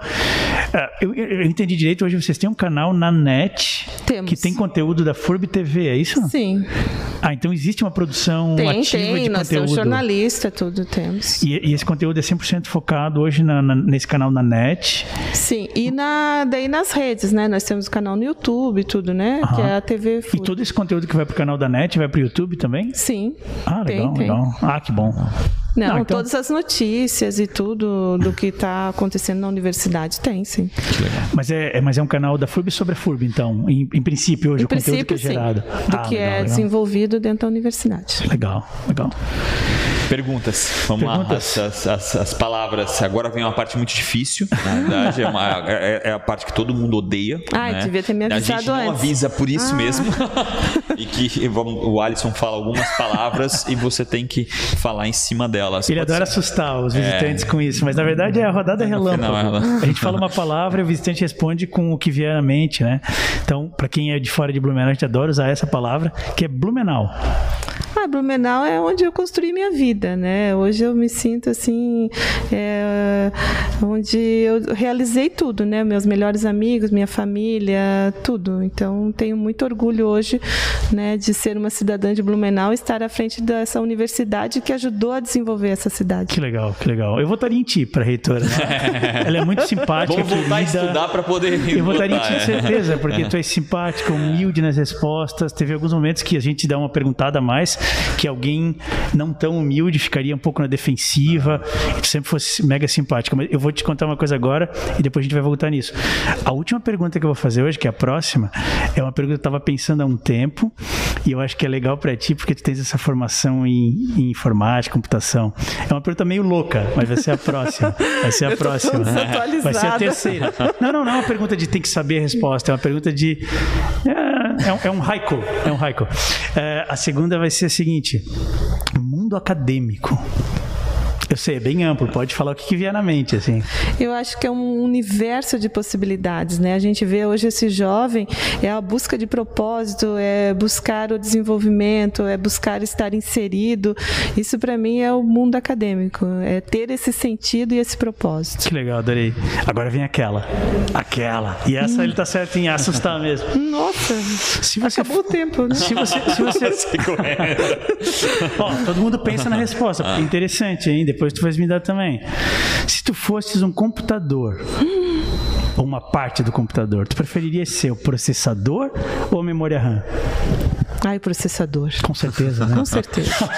Ah, eu, eu- eu entendi direito, hoje vocês têm um canal na net
Temos.
que tem conteúdo da FURB TV, é isso?
Sim,
Ah, então existe uma produção
tem,
ativa
tem.
de
Nós temos
conteúdo.
jornalista, tudo temos.
E, e esse conteúdo é 100% focado hoje na- na- nesse canal na net.
Sim, e na, daí nas redes, né? Nós temos o canal no YouTube e tudo, né? Que é a TV
E
Fui.
todo esse conteúdo que vai pro canal da net vai pro YouTube também?
Sim.
Ah, legal,
tem.
legal. Ah, que bom.
Não,
Não, então-
todas as notícias e tudo do que está acontecendo na universidade tem, sim.
Mas é, é- mas é um canal da FURB sobre a FURB, então, em, em princípio hoje,
Em
o conteúdo que
princípio,
é
sim.
gerado.
Do
Ah,
que
legal,
é
legal.
desenvolvido dentro da universidade.
Legal, legal.
Perguntas. Vamos
Perguntas?
lá. As, as- as palavras. Agora vem uma parte muito difícil. Na verdade, é, uma- é- é a parte que todo mundo odeia.
Ah,
né?
devia ter me
A
avisado
gente não
antes. Ah.
avisa por isso mesmo. [laughs] e que vamos- o Alisson fala algumas palavras e você tem que falar em cima delas.
Ele
Pode
adora
ser.
assustar os visitantes com isso, mas na verdade é a rodada relâmpago.
final, ela-
A gente fala uma palavra e o visitante responde com o que vier na mente, né? Então, para quem é de fora de Blumenau, a gente adora usar essa palavra, que é Blumenau.
Ah, Blumenau é onde eu construí minha vida, né? Hoje eu me sinto assim, é, onde eu realizei tudo, né? Meus melhores amigos, minha família, tudo. Então tenho muito orgulho hoje, né, de ser uma cidadã de Blumenau e estar à frente dessa universidade que ajudou a desenvolver essa cidade.
Que legal, que legal. Eu votaria em ti para reitora. né? [laughs] Ela é muito simpática,
Vamos voltar a estudar para poder.
Eu votaria em ti,
é.
certeza, porque tu é simpática, humilde nas respostas. Teve alguns momentos que a gente dá uma perguntada a mais, que alguém não tão humilde ficaria um pouco na defensiva, e tu sempre fosse mega simpática. Mas eu vou te contar uma coisa agora e depois a gente vai voltar nisso. A última pergunta que eu vou fazer hoje, que é a próxima, é uma pergunta que eu estava pensando há um tempo e eu acho que é legal para ti porque tu tens essa formação em, em informática, computação. É uma pergunta meio louca, mas vai ser a próxima. Vai ser a [laughs]
Eu
próxima. Vai ser a terceira. Não, não, não é uma pergunta de tem que saber a resposta, é uma pergunta de. É, é um, é um haiku. É um haiku. É, a segunda vai ser a seguinte: mundo acadêmico. Eu sei, é bem amplo, pode falar o que, que vier na mente, assim.
Eu acho que é um universo de possibilidades, né? A gente vê hoje esse jovem é a busca de propósito, é buscar o desenvolvimento, é buscar estar inserido. Isso para mim é o mundo acadêmico, é ter esse sentido e esse propósito.
Que legal, adorei. Agora vem aquela. Aquela. E essa ele tá certo em assustar mesmo.
Nossa,
Se você
acabou o tempo, né?
Se você, se você... [laughs] Ó, todo mundo pensa na resposta, porque é interessante, hein? Depois tu vais me dar também. Se tu fosses um computador, ou uma parte do computador, tu preferiria ser o processador ou a memória RAM?
Ai, processador.
Com certeza, né?
Com certeza. [laughs]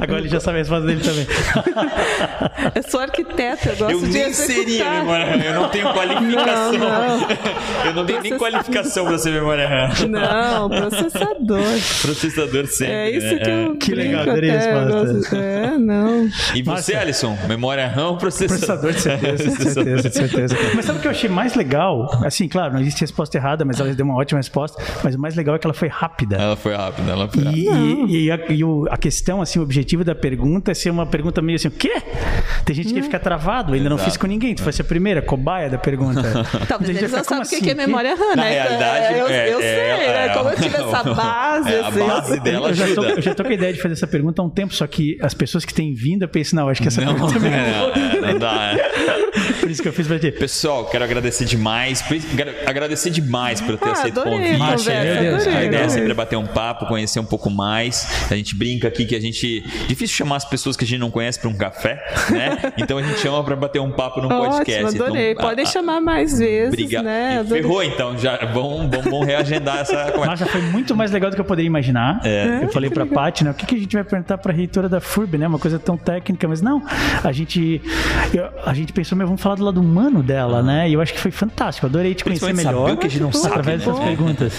Agora ele já sabe a resposta dele também. [laughs]
eu sou arquiteta, eu gosto
eu
de
nem seria memória RAM, eu não tenho qualificação.
Não, não. [laughs]
Eu não tenho nem qualificação para ser memória RAM.
Não, processador.
Processador sempre.
É isso
né?
que eu
Que legal, adorei a
até,
resposta.
eu gosto- É, não.
E você? Alisson? Memória RAM ou processador?
Processador, de certeza, de certeza, de certeza. Mas sabe o que eu achei mais legal? Assim, claro, não existe resposta errada, mas ela deu uma ótima resposta. Mas o mais legal é que ela foi rápida.
Ela foi rápida, ela foi rápida.
E, e- e a, e o- a questão, assim, o objetivo da pergunta é ser uma pergunta meio assim, o quê? Tem gente que fica travado, ainda não
Exato.
fiz com ninguém. Tu fosse a primeira cobaia da pergunta. [laughs]
Talvez
A gente
eles não sabem o que
assim?
que é memória RAM,
Na
né?
realidade,
eu,
é-
eu
é-
sei,
é-
né? Como eu tive essa [laughs] base,
É, a
assim.
base dela
Eu já, tô, eu já tô com a ideia de fazer essa pergunta há um tempo, só que as pessoas que têm vindo, eu penso, não, acho que essa
Não,
pergunta também
é, [laughs] não dá. é.
Por isso que eu fiz pra ti.
Pessoal, quero agradecer demais. Quero agradecer demais por ter
Ah,
aceito o convite.
Deus,
A ideia é sempre bater um papo, conhecer um pouco mais. A gente brinca aqui que a gente. Difícil chamar as pessoas que a gente não conhece para um café, né? Então a gente chama para bater um papo no podcast.
Ótimo, adorei.
Então,
Podem chamar mais vezes,
Obrigado.
né?
Ferrou então, já vamos, vamos, vamos reagendar essa [laughs] conversa.
Nossa, foi muito mais legal do que eu poderia imaginar.
É.
Eu falei pra Paty, né? O que, que a gente vai perguntar pra reitora da FURB, né? Uma coisa tão técnica, mas não. A gente, eu- a gente pensou, meu, vamos falar do lado humano dela, né? E eu acho que foi fantástico. Adorei te conhecer melhor.
saber o que a gente não sabe,
através
né?
dessas perguntas.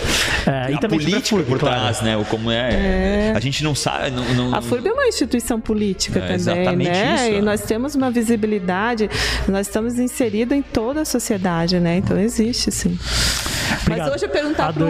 É, e
a
também
política
FURB,
por
claro.
trás, né? O como é, A gente não sabe. Não, não-
A FURB é uma instituição política
É,
também,
exatamente
né?
isso,
e
é.
nós temos uma visibilidade, nós estamos inseridos em toda a sociedade, né? Então existe, sim.
Obrigado.
Mas hoje eu perguntar para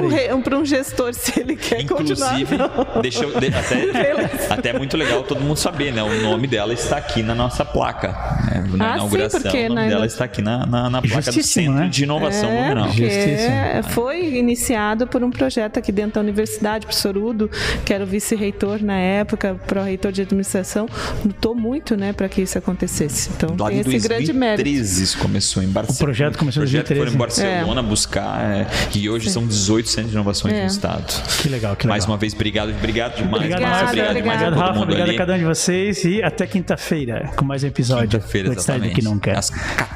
um, um gestor se ele quer continuar.
Inclusive,
não.
deixa eu, de- até, [laughs] até é muito legal todo mundo saber, né? O nome dela está aqui na nossa placa. né? Na
Ah, sim,
inauguração,
porque
o nome
na-
dela está aqui na, na, na placa do Centro
né?
de Inovação
É, porque
Justíssimo.
foi iniciado por um projeto aqui dentro da universidade, o professor Udo, que era o vice-reitor na época, pró-reitor de administração, lutou muito né, para que isso acontecesse. Então
Lá
tem
em
esse grande mérito.
2013 começou em Barcelona.
O projeto começou em
O projeto foi
2013.
em Barcelona buscar é, e hoje são 18 centros de inovações
É.
no estado.
Que legal, que legal.
Mais uma vez, obrigado, obrigado demais.
Obrigado,
obrigado, demais
obrigada.
a
Obrigado,
todo
Rafa.
mundo
Obrigado
ali.
a cada um de vocês e até quinta-feira com mais um episódio
Quinta-feira, exatamente.
que Nunca.
Às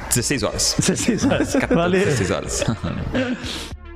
16 horas.
16 horas.
14,
Valeu.
16 horas. [laughs]